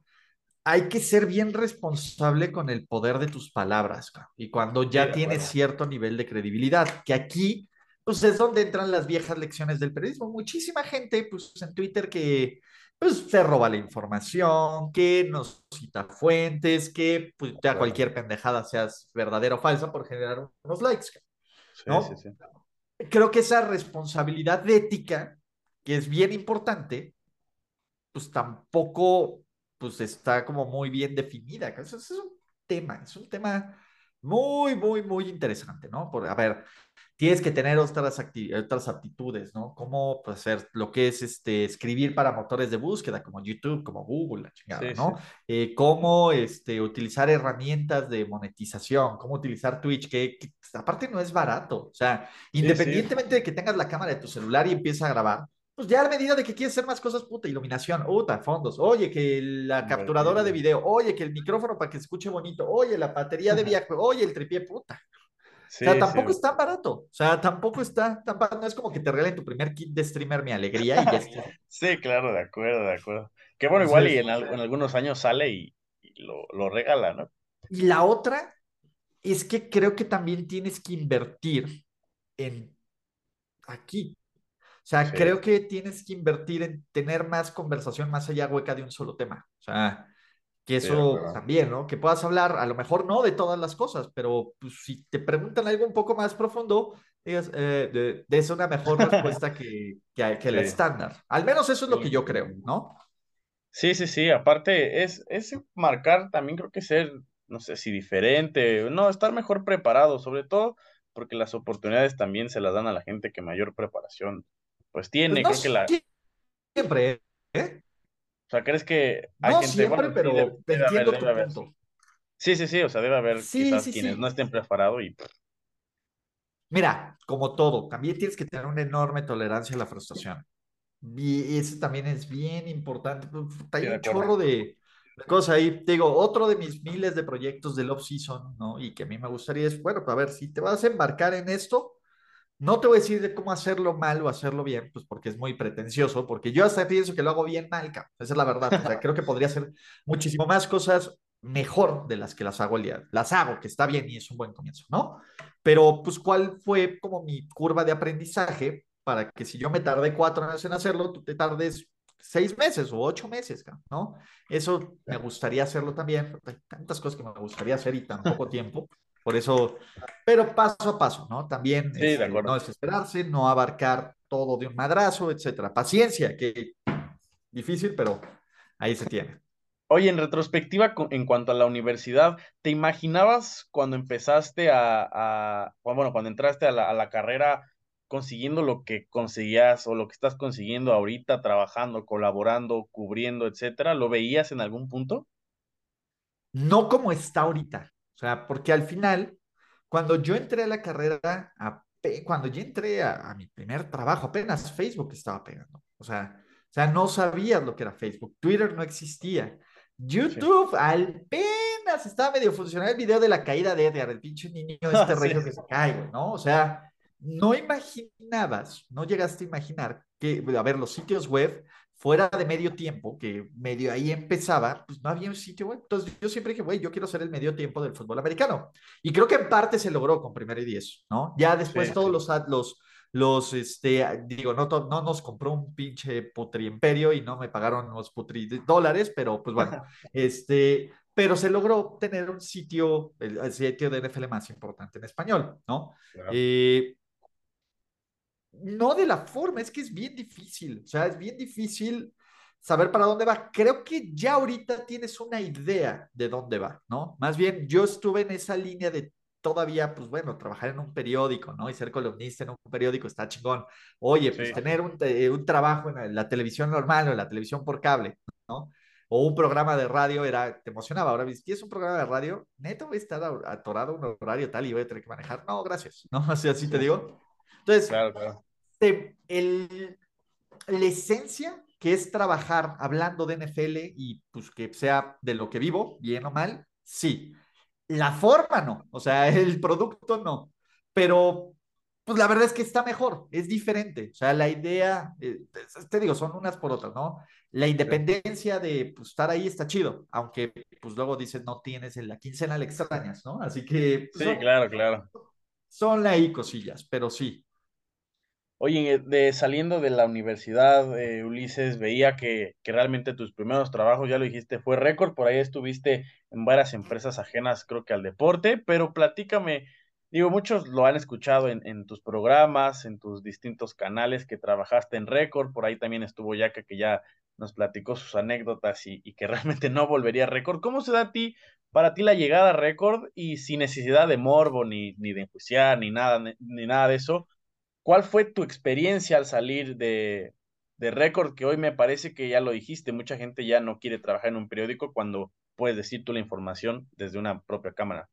hay que ser bien responsable con el poder de tus palabras. Y cuando ya sí, tienes cierto nivel de credibilidad, que aquí, pues es donde entran las viejas lecciones del periodismo. Muchísima gente, pues en Twitter que pues se roba la información, que nos cita fuentes, que pues ya cualquier pendejada seas verdadera o falsa por generar unos likes. ¿no? Sí, sí, sí. Creo que esa responsabilidad ética, que es bien importante, pues tampoco pues está como muy bien definida. Eso es un tema, es un tema muy, muy, muy interesante, ¿no? Por, a ver, tienes que tener otras, otras aptitudes, ¿no? Cómo pues, hacer lo que es este, escribir para motores de búsqueda como YouTube, como Google, la chingada, sí, ¿no? Sí. Eh, cómo este, utilizar herramientas de monetización, cómo utilizar Twitch, que, que aparte no es barato. O sea, independientemente sí, de que tengas la cámara de tu celular y empieces a grabar, pues ya a medida de que quieres hacer más cosas, puta, iluminación, puta, fondos, oye, que la capturadora de video, oye, que el micrófono para que escuche bonito, oye, la batería de viaje, oye, el tripié, puta. Sí, o sea, tampoco sí. es tan barato. O sea, tampoco está tan barato. No es como que te regalen tu primer kit de streamer mi alegría y ya (laughs) está. sí, claro, de acuerdo, de acuerdo. Que bueno, igual y en, en, algunos años sale y, y lo, lo, regala, ¿no? Y la otra es que creo que también tienes que invertir en aquí. O sea, sí. creo que tienes que invertir en tener más conversación más allá hueca de un solo tema. O sea, que eso sí, también, ¿no? Que puedas hablar, a lo mejor no de todas las cosas, pero pues, si te preguntan algo un poco más profundo, digas, eh, de, de es una mejor respuesta (laughs) que, que, que el estándar. Al menos eso es lo que yo creo, ¿no? Sí, sí, sí. Aparte, es, es marcar también creo que ser, no sé si diferente, no, estar mejor preparado, sobre todo porque las oportunidades también se las dan a la gente que mayor preparación pues tiene, pues no creo que la... Siempre, ¿eh? O sea, ¿crees que hay no gente... siempre, bueno, pero sí, debe, te debe entiendo haber, tu debe punto. Sí, sí, sí, o sea, debe haber sí, quizás sí, quienes no estén preparados y... Mira, como todo, también tienes que tener una enorme tolerancia a la frustración. Y eso también es bien importante. Hay un chorro de, de, cosas ahí. Te digo, otro de mis miles de proyectos del off-season, ¿no? Y que a mí me gustaría es, bueno, a ver, si te vas a embarcar en esto, no te voy a decir de cómo hacerlo mal o hacerlo bien, pues porque es muy pretencioso, porque yo hasta pienso que lo hago bien mal, cabrón. Esa es la verdad. O sea, creo que podría hacer muchísimo más cosas mejor de las que las hago el día. Las hago, que está bien y es un buen comienzo, ¿no? Pero, pues, ¿cuál fue como mi curva de aprendizaje para que si yo me tardé cuatro años en hacerlo, tú te tardes seis meses o ocho meses, ¿no? Eso me gustaría hacerlo también. Hay tantas cosas que me gustaría hacer y tan poco tiempo. Por eso, pero paso a paso, ¿no? También sí, este, no desesperarse, no abarcar todo de un madrazo, etcétera. Paciencia, que difícil, pero ahí se tiene. Oye, en retrospectiva, en cuanto a la universidad, ¿te imaginabas cuando empezaste a, bueno, cuando entraste a la, a la carrera consiguiendo lo que conseguías o lo que estás consiguiendo ahorita, trabajando, colaborando, cubriendo, etcétera? ¿Lo veías en algún punto? No como está ahorita. O sea, porque al final, cuando yo entré a la carrera, ape- cuando yo entré a, a mi primer trabajo, apenas Facebook estaba pegando. O sea, o sea, no sabías lo que era Facebook. Twitter no existía. Sí. YouTube apenas estaba medio funcionando el video de la caída de Edgar, el pinche niño (laughs) este Sí, regio que se cae, ¿no? O sea, no imaginabas, no llegaste a imaginar que, a ver, los sitios web fuera de medio tiempo, que medio ahí empezaba, pues no había un sitio web. Entonces yo siempre dije, güey, yo quiero ser el medio tiempo del fútbol americano. Y creo que en parte se logró con primero y diez, ¿no? Ya después sí, todos los, los, los, este, digo, no, no nos compró un pinche putri imperio y no me pagaron los putri dólares, pero pues bueno, (laughs) este, pero se logró tener un sitio, el, el sitio de NFL más importante en español, ¿no? Claro. Eh, no de la forma, es que es bien difícil, o sea, es bien difícil saber para dónde va. Creo que ya ahorita tienes una idea de dónde va, ¿no? Más bien, yo estuve en esa línea de todavía, pues bueno, trabajar en un periódico, ¿no? Y ser columnista en un periódico está chingón. Oye, pues Sí, tener un, eh, un trabajo en la televisión normal o en la televisión por cable, ¿no? O un programa de radio era, te emocionaba. Ahora, si es un programa de radio, neto voy a estar atorado un horario tal y voy a tener que manejar. No, gracias, ¿no? (laughs) Así, así te digo. Entonces, claro, claro. te- el, la esencia que es trabajar hablando de NFL y pues que sea de lo que vivo, bien o mal, sí. La forma no, o sea, (laughs) el producto no, pero pues la verdad es que está mejor, es diferente, o sea, la idea, eh, te digo, son unas por otras, ¿no? La independencia de pues, estar ahí está chido, aunque pues luego dices no tienes en la quincena le extrañas, ¿no? Así que pues, sí, son, claro, claro. son ahí cosillas, pero sí, Oye, de, saliendo de la universidad, eh, Ulises, veía que, que realmente tus primeros trabajos, ya lo dijiste, fue récord, por ahí estuviste en varias empresas ajenas, creo que al deporte, pero platícame, digo, muchos lo han escuchado en, en tus programas, en tus distintos canales que trabajaste en récord, por ahí también estuvo Yaka que ya nos platicó sus anécdotas y, y que (laughs) realmente no volvería a récord. ¿Cómo se da a ti, para ti la llegada a récord y sin necesidad de morbo, ni, ni de enjuiciar, ni nada, ni nada de eso? ¿Cuál fue tu experiencia al salir de, de Record? Que hoy me parece que ya lo dijiste, mucha gente ya no quiere trabajar en un periódico cuando puedes decir tú la información desde una propia cámara.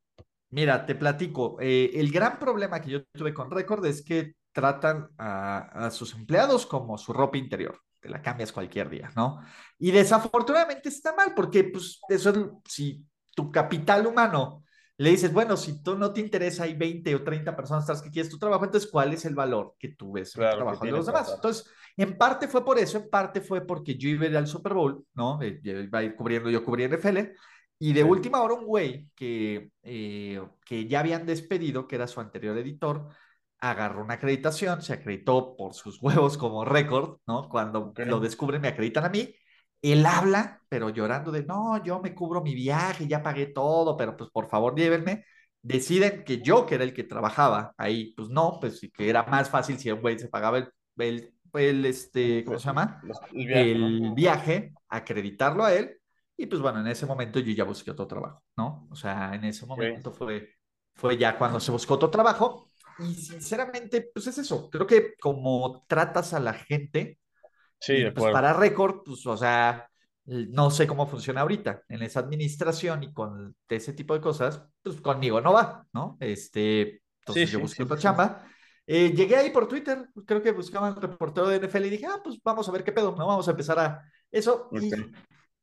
Mira, te platico. eh, el gran problema que yo tuve con Record es que tratan a, a sus empleados como su ropa interior. Te la cambias cualquier día, ¿no? Y desafortunadamente está mal, porque pues eso es, si tu capital humano le dices, bueno, si tú no te interesa, hay 20 o 30 personas tras que quieres tu trabajo, entonces, ¿cuál es el valor que tú ves en el Claro trabajo de los demás? Entonces, en parte fue por eso, en parte fue porque yo iba a ir al Super Bowl, ¿no? Eh, yo iba a ir cubriendo, yo cubrí NFL, y de Sí, última hora un güey que, eh, que ya habían despedido, que era su anterior editor, agarró una acreditación, se acreditó por sus (laughs) huevos como récord, ¿no? Cuando lo descubren me acreditan a mí. Él habla, pero llorando de, no, yo me cubro mi viaje, ya pagué todo, pero pues por favor llévenme. Deciden que yo, que era el que trabajaba ahí, pues no, pues sí que era más fácil si un güey se pagaba el, el, el, este, ¿cómo se llama? El viaje, ¿no? El viaje, acreditarlo a él y pues bueno, en ese momento yo ya busqué otro trabajo, ¿no? O sea, en ese momento fue, fue ya cuando se buscó otro trabajo. Y sinceramente, pues es eso. Creo que como tratas a la gente, Sí, de pues acuerdo. para récord, pues o sea, no sé cómo funciona ahorita en esa administración y con ese tipo de cosas, pues conmigo no va, ¿no? Este, Sí, entonces yo sí, busqué sí, otra sí, chamba. Eh, llegué ahí por Twitter, creo que buscaban reportero de NFL y dije, ah, pues vamos a ver qué pedo, ¿no? Vamos a empezar a eso. Ok. Y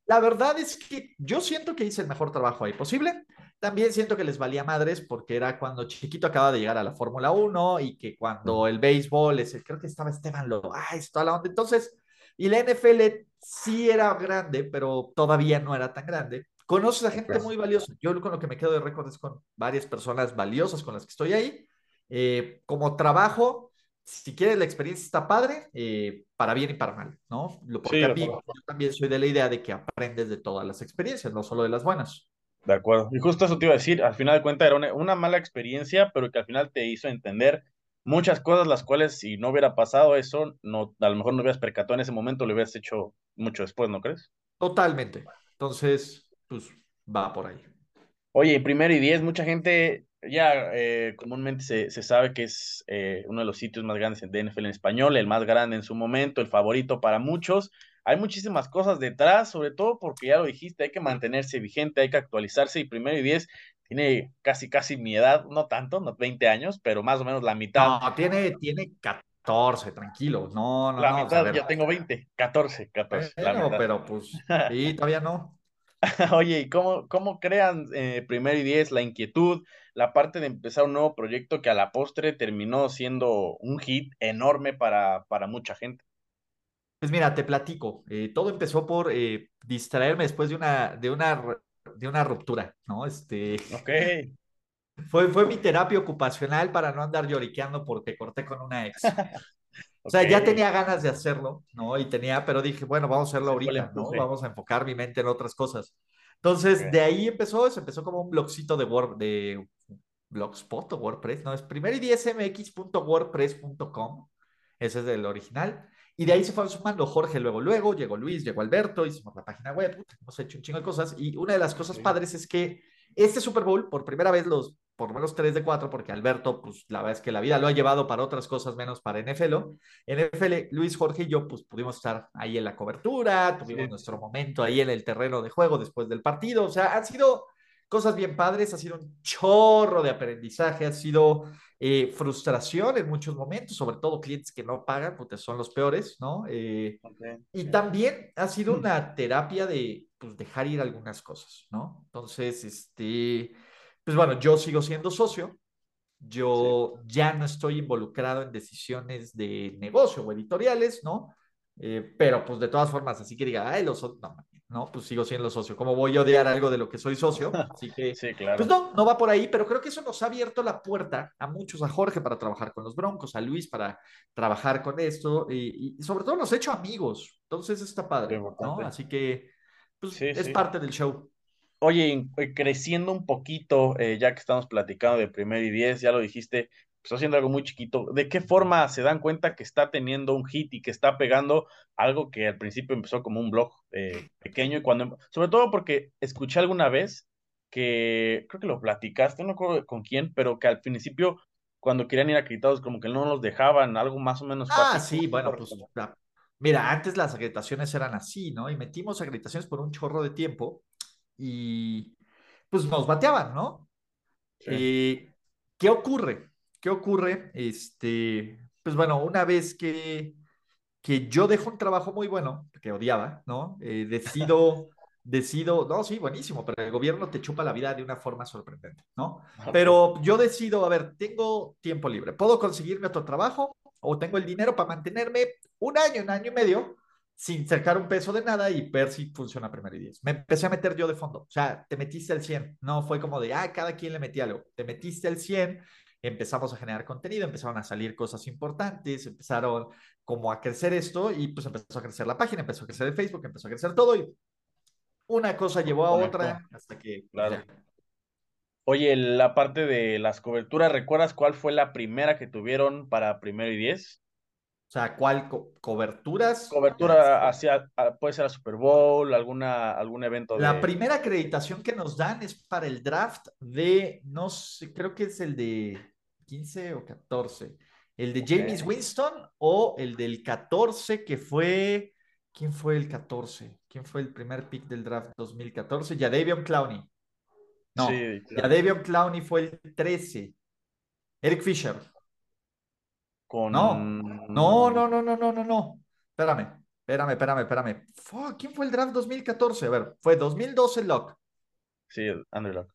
la verdad es que yo siento que hice el mejor trabajo ahí posible. También siento que les valía madres porque era cuando Chiquito acaba de llegar a la Fórmula 1 y que cuando el béisbol, ese, creo que estaba Esteban ah, es toda la onda. Entonces, y la NFL sí era grande, pero todavía no era tan grande. Conoces a gente muy valiosa. Yo con lo que me quedo de récord es con varias personas valiosas con las que estoy ahí. Eh, como trabajo, si quieres la experiencia está padre, eh, para bien y para mal, ¿no? Lo- Sí, Porque a mí, yo también soy de la idea de que aprendes de todas las experiencias, no solo de las buenas. De acuerdo. Y justo eso te iba a decir, al final de cuentas era una, una mala experiencia, pero que al final te hizo entender muchas cosas, las cuales si no hubiera pasado eso, no, a lo mejor no hubieras percatado en ese momento, lo hubieras hecho mucho después, ¿no crees? Totalmente. Entonces, pues va por ahí. Oye, primero y diez, mucha gente ya eh, comúnmente se, se, sabe que es eh, uno de los sitios más grandes de NFL en español, el más grande en su momento, el favorito para muchos. Hay muchísimas cosas detrás, sobre todo porque ya lo dijiste, hay que mantenerse vigente, hay que actualizarse y primero y diez tiene casi, casi mi edad, no tanto, no 20 años, pero más o menos la mitad. No, tiene, tiene 14, tranquilo. No, no, la no. Mitad, ya tengo 20, 14, 14. Bueno, pero pues, sí, todavía no. (laughs) Oye, ¿y cómo, cómo crean eh, primero y diez la inquietud, la parte de empezar un nuevo proyecto que a la postre terminó siendo un hit enorme para, para mucha gente? Pues mira, te platico. Eh, todo empezó por eh, distraerme después de una, de una, de una ruptura, ¿no? Este. Ok. (laughs) Fue, fue mi terapia ocupacional para no andar lloriqueando porque corté con una ex. (laughs) O sea, okay. ya tenía ganas de hacerlo, ¿no? Y tenía, pero dije, bueno, vamos a hacerlo ahorita, ¿no? Vamos a enfocar mi mente en otras cosas. Entonces, okay. de ahí empezó, se empezó como un blogcito de Word, de Blogspot o WordPress, ¿no? Es primer y 10mx.wordpress.com. Ese es el original. Y de ahí se fue sumando Jorge, luego, luego, llegó Luis, llegó Alberto, hicimos la página web, hemos hecho un chingo de cosas. Y una de las cosas okay. padres es que este Super Bowl, por primera vez, los por lo menos 3 de 4, porque Alberto, pues la verdad es que la vida lo ha llevado para otras cosas menos para NFL. NFL, Luis, Jorge y yo, pues pudimos estar ahí en la cobertura, tuvimos sí. nuestro momento ahí en el terreno de juego después del partido. O sea, han sido cosas bien padres, ha sido un chorro de aprendizaje, ha sido eh, frustración en muchos momentos, sobre todo clientes que no pagan, porque son los peores, ¿no? Eh, okay. Y también ha sido una terapia de pues, dejar ir algunas cosas, ¿no? Entonces, este pues bueno, yo sigo siendo socio, yo sí. ya no estoy involucrado en decisiones de negocio o editoriales, ¿no? Eh, pero pues de todas formas, así que diga, ay, los no, no, pues sigo siendo socio. ¿Cómo voy a odiar algo de lo que soy socio? Así que, (laughs) sí, claro. pues no, no va por ahí, pero creo que eso nos ha abierto la puerta a muchos, a Jorge para trabajar con los Broncos, a Luis para trabajar con esto, y, y sobre todo nos ha hecho amigos. Entonces está padre, ¿no? Así que, pues sí, es sí. parte del show. Oye, creciendo un poquito, eh, ya que estamos platicando de primer y diez, ya lo dijiste, pues haciendo algo muy chiquito, ¿de qué forma se dan cuenta que está teniendo un hit y que está pegando algo que al principio empezó como un blog eh, pequeño y cuando, sobre todo porque escuché alguna vez que, creo que lo platicaste, no recuerdo con quién, pero que al principio cuando querían ir acreditados como que no los dejaban, algo más o menos. Ah, sí, bueno, pues mira, antes las acreditaciones eran así, ¿no? Y metimos acreditaciones por un chorro de tiempo y pues nos bateaban, ¿no? Sí. Eh, ¿Qué ocurre? ¿Qué ocurre? Este, pues bueno, una vez que, que yo dejo un trabajo muy bueno, que odiaba, ¿no? Eh, decido, (laughs) decido, no, sí, buenísimo, pero el gobierno te chupa la vida de una forma sorprendente, ¿no? Pero yo decido, a ver, tengo tiempo libre, ¿puedo conseguirme otro trabajo? ¿O tengo el dinero para mantenerme un año, un año y medio? sin sacar un peso de nada y ver si funciona primero y diez. Me empecé a meter yo de fondo. O sea, te metiste al 100. No fue como de, ah, cada quien le metía algo. Te metiste al 100, empezamos a generar contenido, empezaron a salir cosas importantes, empezaron como a crecer esto y pues empezó a crecer la página, empezó a crecer el Facebook, empezó a crecer todo y una cosa llevó a otra hasta que... Claro. Ya. Oye, la parte de las coberturas, ¿recuerdas cuál fue la primera que tuvieron para primero y diez? O sea, ¿cuál co coberturas? Cobertura hacia, puede ser a Super Bowl, alguna, algún evento. De... La primera acreditación que nos dan es para el draft de, no sé, creo que es el de 15 o 14. El de okay. James Winston o el del 14 que fue, ¿quién fue el 14? ¿Quién fue el primer pick del draft 2014? Jadavion Clowney. No, sí, claro. Jadavion Clowney fue el 13. Eric Fisher. Con... No, no, no, no, no, no, no, no. Espérame, espérame, espérame, espérame. Fuck, ¿Quién fue el draft 2014? A ver, fue 2012 Locke. Sí, Andrew Locke.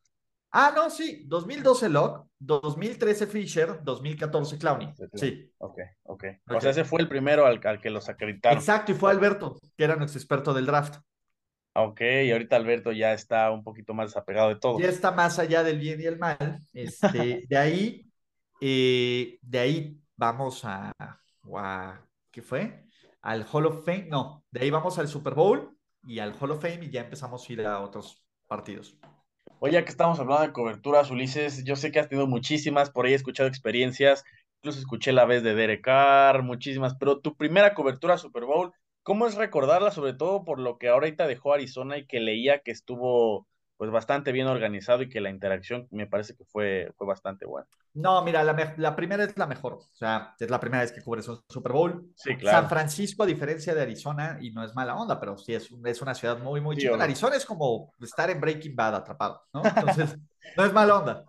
Ah, no, sí, 2012 Locke, 2013 Fisher, 2014 Clowney. Sí. Ok, ok. okay. O sea, ese fue el primero al, al, que los acreditaron. Exacto, y fue Alberto, que era nuestro experto del draft. Ok, y ahorita Alberto ya está un poquito más desapegado de todo. Ya está más allá del bien y el mal. Este, (laughs) de ahí, eh, de ahí vamos a, a, ¿qué fue? Al Hall of Fame, no, de ahí vamos al Super Bowl y al Hall of Fame y ya empezamos a ir a otros partidos. Oye, ya que estamos hablando de coberturas, Ulises, yo sé que has tenido muchísimas, por ahí he escuchado experiencias, incluso escuché la vez de Derek Carr, muchísimas, pero tu primera cobertura Super Bowl, ¿cómo es recordarla, sobre todo por lo que ahorita dejó Arizona y que leía que estuvo pues bastante bien organizado y que la interacción me parece que fue, fue bastante buena. No, mira, la, la, primera es la mejor. O sea, es la primera vez que cubres un Super Bowl. Sí, claro. San Francisco, a diferencia de Arizona, y no es mala onda, pero sí es, es una ciudad muy, muy sí, chica. Arizona es como estar en Breaking Bad atrapado, ¿no? Entonces, (laughs) no es mala onda.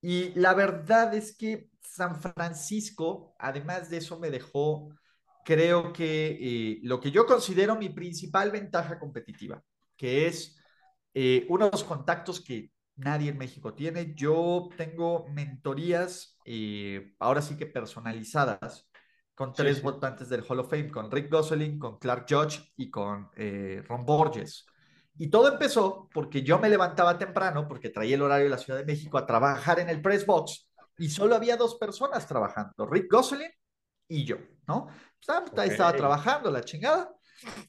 Y la verdad es que San Francisco, además de eso, me dejó, creo que eh, lo que yo considero mi principal ventaja competitiva, que es eh, unos contactos que nadie en México tiene. Yo tengo mentorías, eh, ahora sí que personalizadas, con tres sí, sí. votantes del Hall of Fame, con Rick Gosselin, con Clark Judge y con eh, Ron Borges. Y todo empezó porque yo me levantaba temprano, porque traía el horario de la Ciudad de México a trabajar en el Press Box, y solo había dos personas trabajando, Rick Gosselin y yo, ¿no? Pues, okay. Estaba trabajando la chingada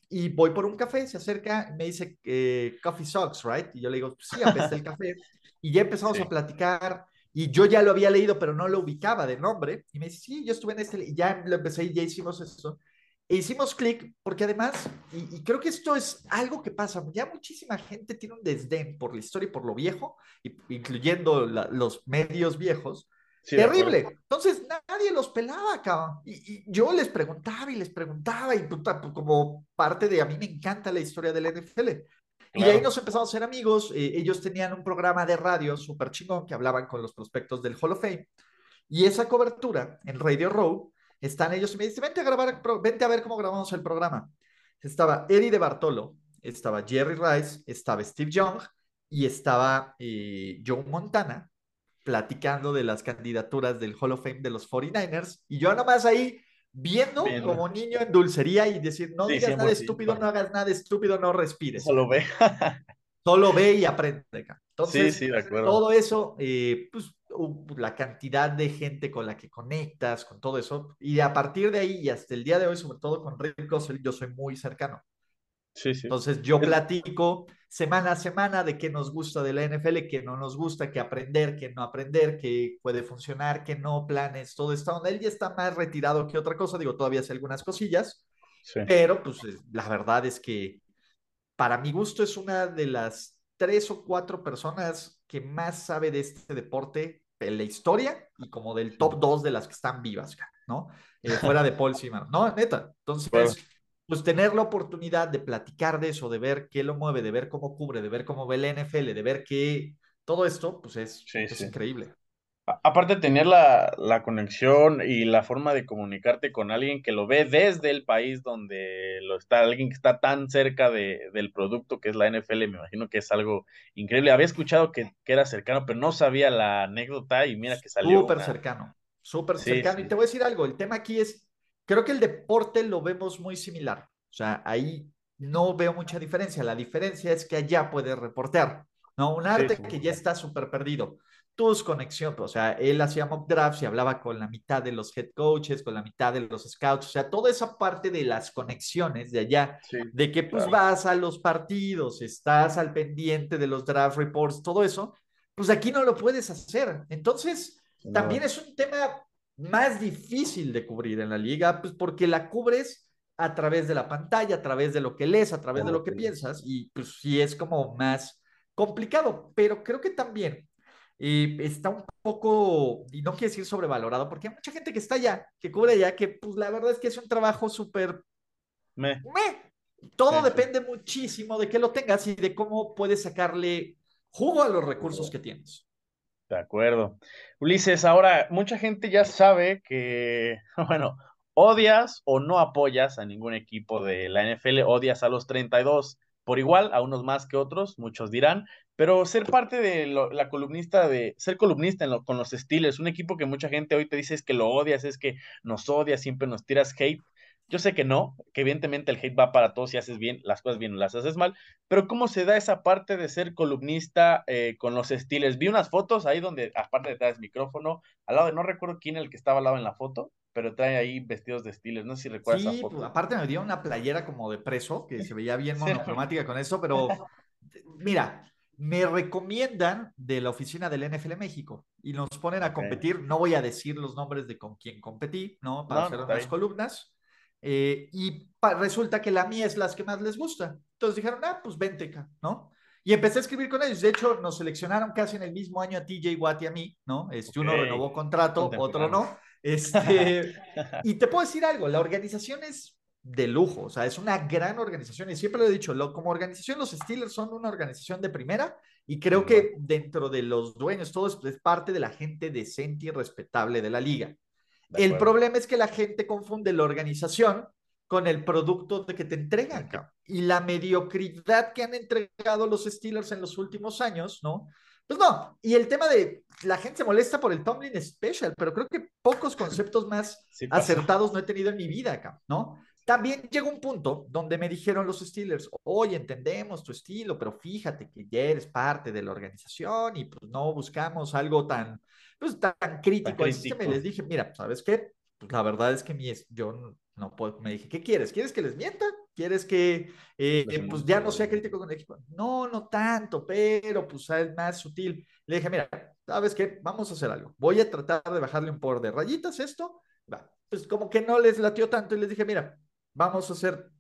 y voy por un café, se acerca, me dice, eh, coffee sucks, right? Y yo le digo, sí, apesta el café. Y ya empezamos sí. a platicar, y yo ya lo había leído, pero no lo ubicaba de nombre. Y me dice, sí, yo estuve en este, y ya lo empecé y ya hicimos eso. E hicimos clic, porque además, y, y, creo que esto es algo que pasa, ya muchísima gente tiene un desdén por la historia y por lo viejo, incluyendo la, los medios viejos, Sí, Terrible. Entonces nadie los pelaba, cabrón. Y, y, yo les preguntaba y les preguntaba, y puta, pues, como parte de a mí me encanta la historia del NFL. Claro. Y de ahí nos empezamos a ser amigos. Eh, ellos tenían un programa de radio súper chingón que hablaban con los prospectos del Hall of Fame. Y esa cobertura en Radio Row, están ellos y me dicen, vente a grabar, vente a ver cómo grabamos el programa. Estaba Eddie de Bartolo, estaba Jerry Rice, estaba Steve Young y estaba eh, Joe Montana platicando de las candidaturas del Hall of Fame de los 49ers y yo nomás ahí viendo Bien. como niño en dulcería y decir, no sí, digas nada estúpido, no hagas nada estúpido, no respires. Solo ve. (laughs) Solo ve y aprende. Entonces, sí, sí, de acuerdo. todo eso, eh, pues la cantidad de gente con la que conectas, con todo eso, y a partir de ahí y hasta el día de hoy, sobre todo con Rick Gossel, yo soy muy cercano. Sí, sí. Entonces yo platico semana a semana de qué nos gusta de la NFL, qué no nos gusta, qué aprender, qué no aprender, qué puede funcionar, qué no, planes, todo está donde él ya está más retirado que otra cosa, digo, todavía hace algunas cosillas, sí. pero pues la verdad es que para mi gusto es una de las tres o cuatro personas que más sabe de este deporte en la historia y como del top dos de las que están vivas, ¿no? Eh, fuera de Paul Simon, ¿no? Neta. Entonces, bueno pues tener la oportunidad de platicar de eso, de ver qué lo mueve, de ver cómo cubre, de ver cómo ve el NFL, de ver qué, todo esto, pues es, sí, es sí. increíble. Aparte de tener la, la, conexión y la forma de comunicarte con alguien que lo ve desde el país donde lo está, alguien que está tan cerca de, del producto que es la NFL, me imagino que es algo increíble. Había escuchado que, que era cercano, pero no sabía la anécdota y mira que salió. Súper una... cercano, súper sí, cercano. Y te voy a decir algo, el tema aquí es creo que el deporte lo vemos muy similar. O sea, ahí no veo mucha diferencia. La diferencia es que allá puedes reportear, ¿no? Un arte sí, sí. que ya está súper perdido. Tus conexiones, o sea, él hacía mock drafts y hablaba con la mitad de los head coaches, con la mitad de los scouts, o sea, toda esa parte de las conexiones de allá, sí, de que pues claro. vas a los partidos, estás al pendiente de los draft reports, todo eso, pues aquí no lo puedes hacer. Entonces, no. también es un tema más difícil de cubrir en la liga, pues porque la cubres a través de la pantalla, a través de lo que lees, a través de lo que piensas, y pues sí es como más complicado, pero creo que también eh, está un poco, y no quiero decir sobrevalorado, porque hay mucha gente que está allá, que cubre allá, que pues la verdad es que es un trabajo súper... Me. Me. Todo sí, depende muchísimo de que lo tengas y de cómo puedes sacarle jugo a los recursos que tienes. De acuerdo. Ulises, ahora mucha gente ya sabe que, (laughs) bueno, odias o no apoyas a ningún equipo de la NFL, odias a los 32 por igual, a unos más que otros, muchos dirán, pero ser parte de la columnista de, ser columnista con los Steelers, un equipo que mucha gente hoy te dice es que lo odias, es que nos odias, siempre nos tiras hate, yo sé que no, que evidentemente el hate va para todos si haces bien las cosas bien o las haces mal, pero ¿cómo se da esa parte de ser columnista eh, con los estiles? Vi unas fotos ahí donde, aparte de traes micrófono, al lado de, no recuerdo quién el que estaba al lado en la foto, pero trae ahí vestidos de estiles, no sé si recuerdas sí, esa foto. Pues, aparte me dio una playera como de preso, que se veía bien (laughs) monocromática con eso, pero mira, me recomiendan de la oficina del NFL México y nos ponen a okay. competir, no voy a decir los nombres de con quién competí, ¿no? Para no, hacer unas columnas, eh, y resulta que la mía es las que más les gusta. Entonces dijeron, ah, pues vente ¿no? Y empecé a escribir con ellos. De hecho, nos seleccionaron casi en el mismo año a TJ Watt y a mí, ¿no? Este, Uno renovó contrato, otro no. Este, (laughs) y te puedo decir algo, la organización es de lujo, o sea, es una gran organización y siempre lo he dicho, lo, como organización los Steelers son una organización de primera y creo que dentro de los dueños, todo es, parte de la gente decente y respetable de la liga. El problema es que la gente confunde la organización con el producto de que te entregan, y la mediocridad que han entregado los Steelers en los últimos años, ¿no? Pues no, y el tema de la gente se molesta por el Tomlin Special, pero creo que pocos conceptos más acertados no he tenido en mi vida ¿no? También llegó un punto donde me dijeron los Steelers, oye, entendemos tu estilo, pero fíjate que ya eres parte de la organización y pues no buscamos algo tan, pues, tan crítico. Así que me les dije, mira, ¿sabes qué? Pues la verdad es que mi, yo no puedo, me dije, ¿qué quieres? ¿Quieres que les mienta? ¿Quieres que eh, pues ya no sea crítico con el equipo? No, no tanto, pero pues es más sutil. Le dije, mira, ¿sabes qué? Vamos a hacer algo. Voy a tratar de bajarle un por de rayitas esto. Va. Pues como que no les latió tanto y les dije, mira, vamos a hacer,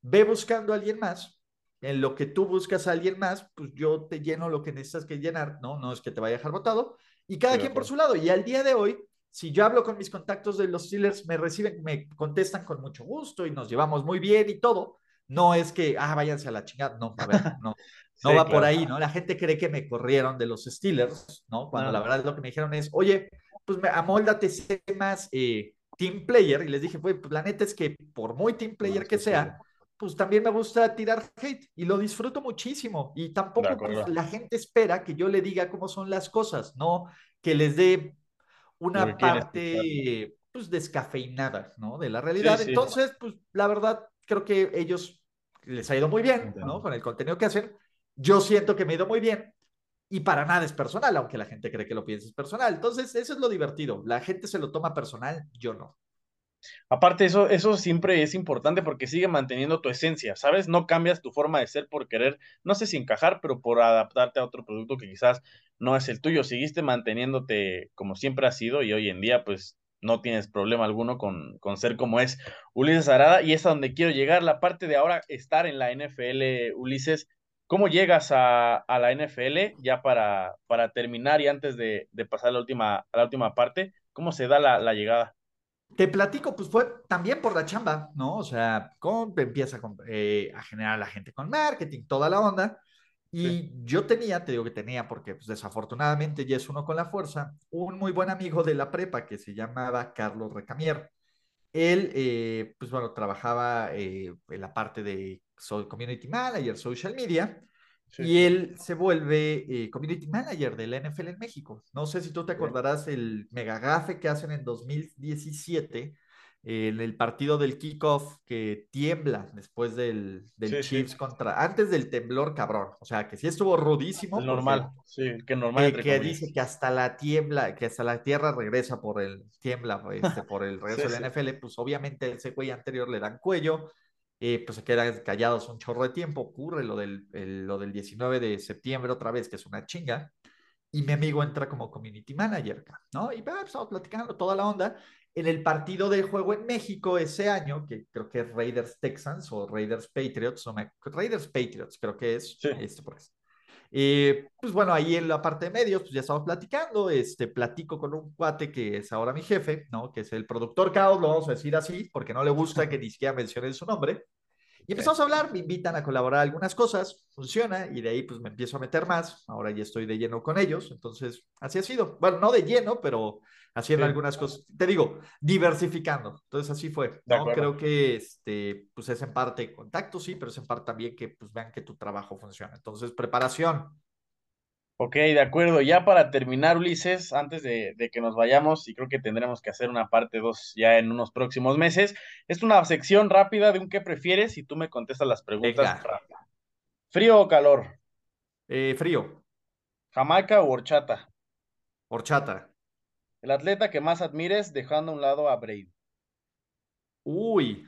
ve buscando a alguien más, en lo que tú buscas a alguien más, pues yo te lleno lo que necesitas que llenar, ¿no? No es que te vaya a dejar votado, y cada quien por su lado. Y al día de hoy, si yo hablo con mis contactos de los Steelers, me reciben, me contestan con mucho gusto y nos llevamos muy bien y todo. No es que, ah, váyanse a la chingada. No, a ver, no, (laughs) no va por ahí, ¿no? La gente cree que me corrieron de los Steelers, ¿no? Cuando la verdad lo que me dijeron es, oye, pues amóldate, sé más eh, team player y les dije, pues la neta es que por muy team player que sea, pues también me gusta tirar hate y lo disfruto muchísimo y tampoco pues, la gente espera que yo le diga cómo son las cosas, no que les dé una parte pues descafeinada, ¿no? De la realidad. Entonces, pues la verdad creo que ellos les ha ido muy bien, ¿no? Con el contenido que hacen. Yo siento que me ha ido muy bien y para nada es personal, aunque la gente cree que lo piensa es personal. Entonces, eso es lo divertido. La gente se lo toma personal, yo no. Aparte, eso, eso siempre es importante porque sigue manteniendo tu esencia, ¿sabes? No cambias tu forma de ser por querer, no sé si encajar, pero por adaptarte a otro producto que quizás no es el tuyo. Seguiste manteniéndote como siempre has sido y hoy en día, pues no tienes problema alguno con, con ser como es Ulises Arada y es a donde quiero llegar. La parte de ahora estar en la NFL, Ulises, ¿Cómo llegas a, la NFL ya para, para terminar y antes de, pasar a la, última, a la última parte? ¿Cómo se da la, llegada? Te platico, pues fue también por la chamba, ¿no? O sea, cómo empieza eh, a generar a la gente con marketing, toda la onda. Y yo tenía, te digo que tenía, porque pues, desafortunadamente ya es uno con la fuerza, un muy buen amigo de la prepa que se llamaba Carlos Recamier. Él, eh, pues bueno, trabajaba eh, en la parte de soy community manager, social media, y él se vuelve eh, community manager de la NFL en México. No sé si tú te acordarás el megagafe que hacen en 2017 en el partido del kickoff que tiembla después del, del Chiefs contra, antes del temblor cabrón, o sea que sí estuvo rudísimo. normal, sí, que normal. que dice que hasta la tiembla, que hasta la tierra regresa por el, tiembla este, por el (laughs) regreso de la NFL, pues obviamente ese güey anterior le dan cuello, eh, pues se quedan callados un chorro de tiempo, ocurre lo del, lo del 19 de septiembre otra vez, que es una chinga, y mi amigo entra como community manager, ¿no? Y va, estamos platicando toda la onda. En el partido de juego en México ese año, que creo que es Raiders Texans o Raiders Patriots, o Raiders Patriots, creo que es, sí. este, pues. Eh, pues bueno, ahí en la parte de medios, pues ya estamos platicando, este, platico con un cuate que es ahora mi jefe, ¿no? Que es el productor Caos, lo vamos a decir así, porque no le gusta que ni siquiera mencione su nombre. Y empezamos a hablar, me invitan a colaborar algunas cosas, funciona, y de ahí pues me empiezo a meter más, ahora ya estoy de lleno con ellos, entonces así ha sido, bueno, no de lleno, pero haciendo algunas cosas, te digo, diversificando, entonces así fue, ¿no? Creo que este, pues es en parte contacto, sí, pero es en parte también que pues vean que tu trabajo funciona, entonces preparación, Ok, de acuerdo. Ya para terminar, Ulises, antes de, que nos vayamos, y creo que tendremos que hacer una parte 2 ya en unos próximos meses, es una sección rápida de un qué prefieres y tú me contestas las preguntas. ¿Frío o calor? Eh, frío. ¿Jamaica o horchata? Horchata. ¿El atleta que más admires dejando a un lado a Brady? Uy.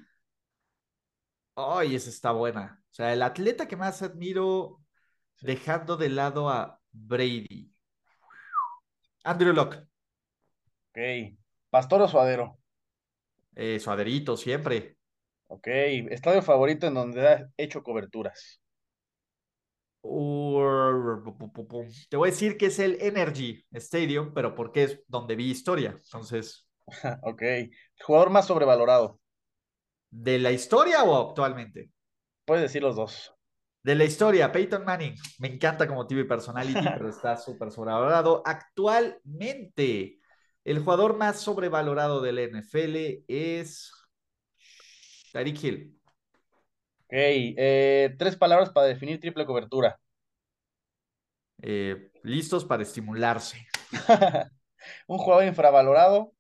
Ay, esa está buena. O sea, el atleta que más admiro dejando de lado a Brady. Andrew Locke. Ok. ¿Pastor o suadero? Eh, suaderito, siempre. Ok, estadio favorito en donde has hecho coberturas. Te voy a decir que es el Energy Stadium, pero porque es donde vi historia. Entonces. ok. ¿El jugador más sobrevalorado? ¿De la historia o actualmente? Puedes decir los dos. De la historia, Peyton Manning. Me encanta como TV personality, (laughs) pero está súper sobrevalorado. Actualmente, el jugador más sobrevalorado del NFL es Tyreek Hill. Ok, eh, tres palabras para definir triple cobertura. Eh, listos para estimularse. (laughs) Un jugador infravalorado.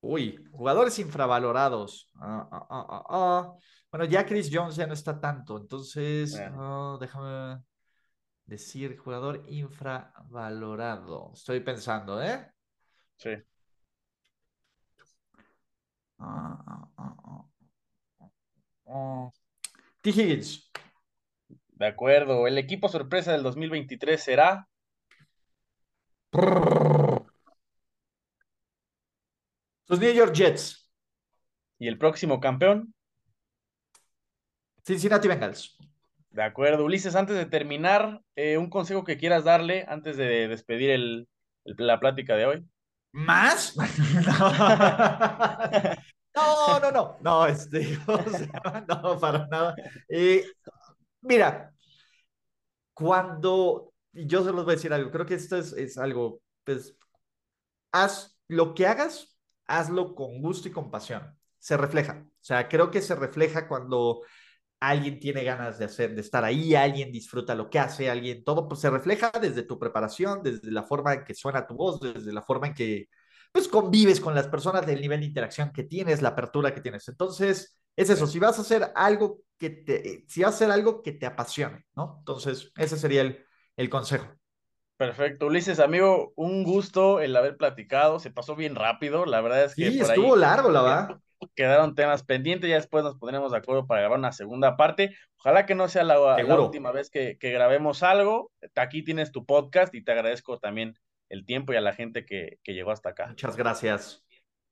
Uy, jugadores infravalorados. Ah, ah, ah, ah bueno, ya Chris Jones ya no está tanto, entonces déjame decir jugador infravalorado. Estoy pensando, ¿eh? Sí. T. Higgins. De acuerdo. El equipo sorpresa del 2023 será. Los New York Jets. ¿Y el próximo campeón? Cincinnati Bengals. De acuerdo. Ulises, antes de terminar, eh, un consejo que quieras darle antes de despedir el, la plática de hoy. ¿Más? (laughs) no, no, no, no, este, (laughs) no, para nada. Eh, mira, cuando, yo se los voy a decir algo, creo que esto es, es algo, pues, haz lo que hagas, hazlo con gusto y con pasión. Se refleja. O sea, creo que se refleja cuando alguien tiene ganas de hacer, de estar ahí, alguien disfruta lo que hace, alguien, todo pues se refleja desde tu preparación, desde la forma en que suena tu voz, desde la forma en que pues convives con las personas, del nivel de interacción que tienes, la apertura que tienes. Entonces, es eso, si vas a hacer algo que te, si vas a hacer algo que te apasione, ¿no? Entonces, ese sería el, el consejo. Perfecto, Ulises, amigo, un gusto el haber platicado, se pasó bien rápido, la verdad es que... Sí, estuvo largo, la verdad quedaron temas pendientes, ya después nos pondremos de acuerdo para grabar una segunda parte. Ojalá que no sea la, última vez que, grabemos algo. Aquí tienes tu podcast y te agradezco también el tiempo y a la gente que, que llegó hasta acá. Muchas gracias.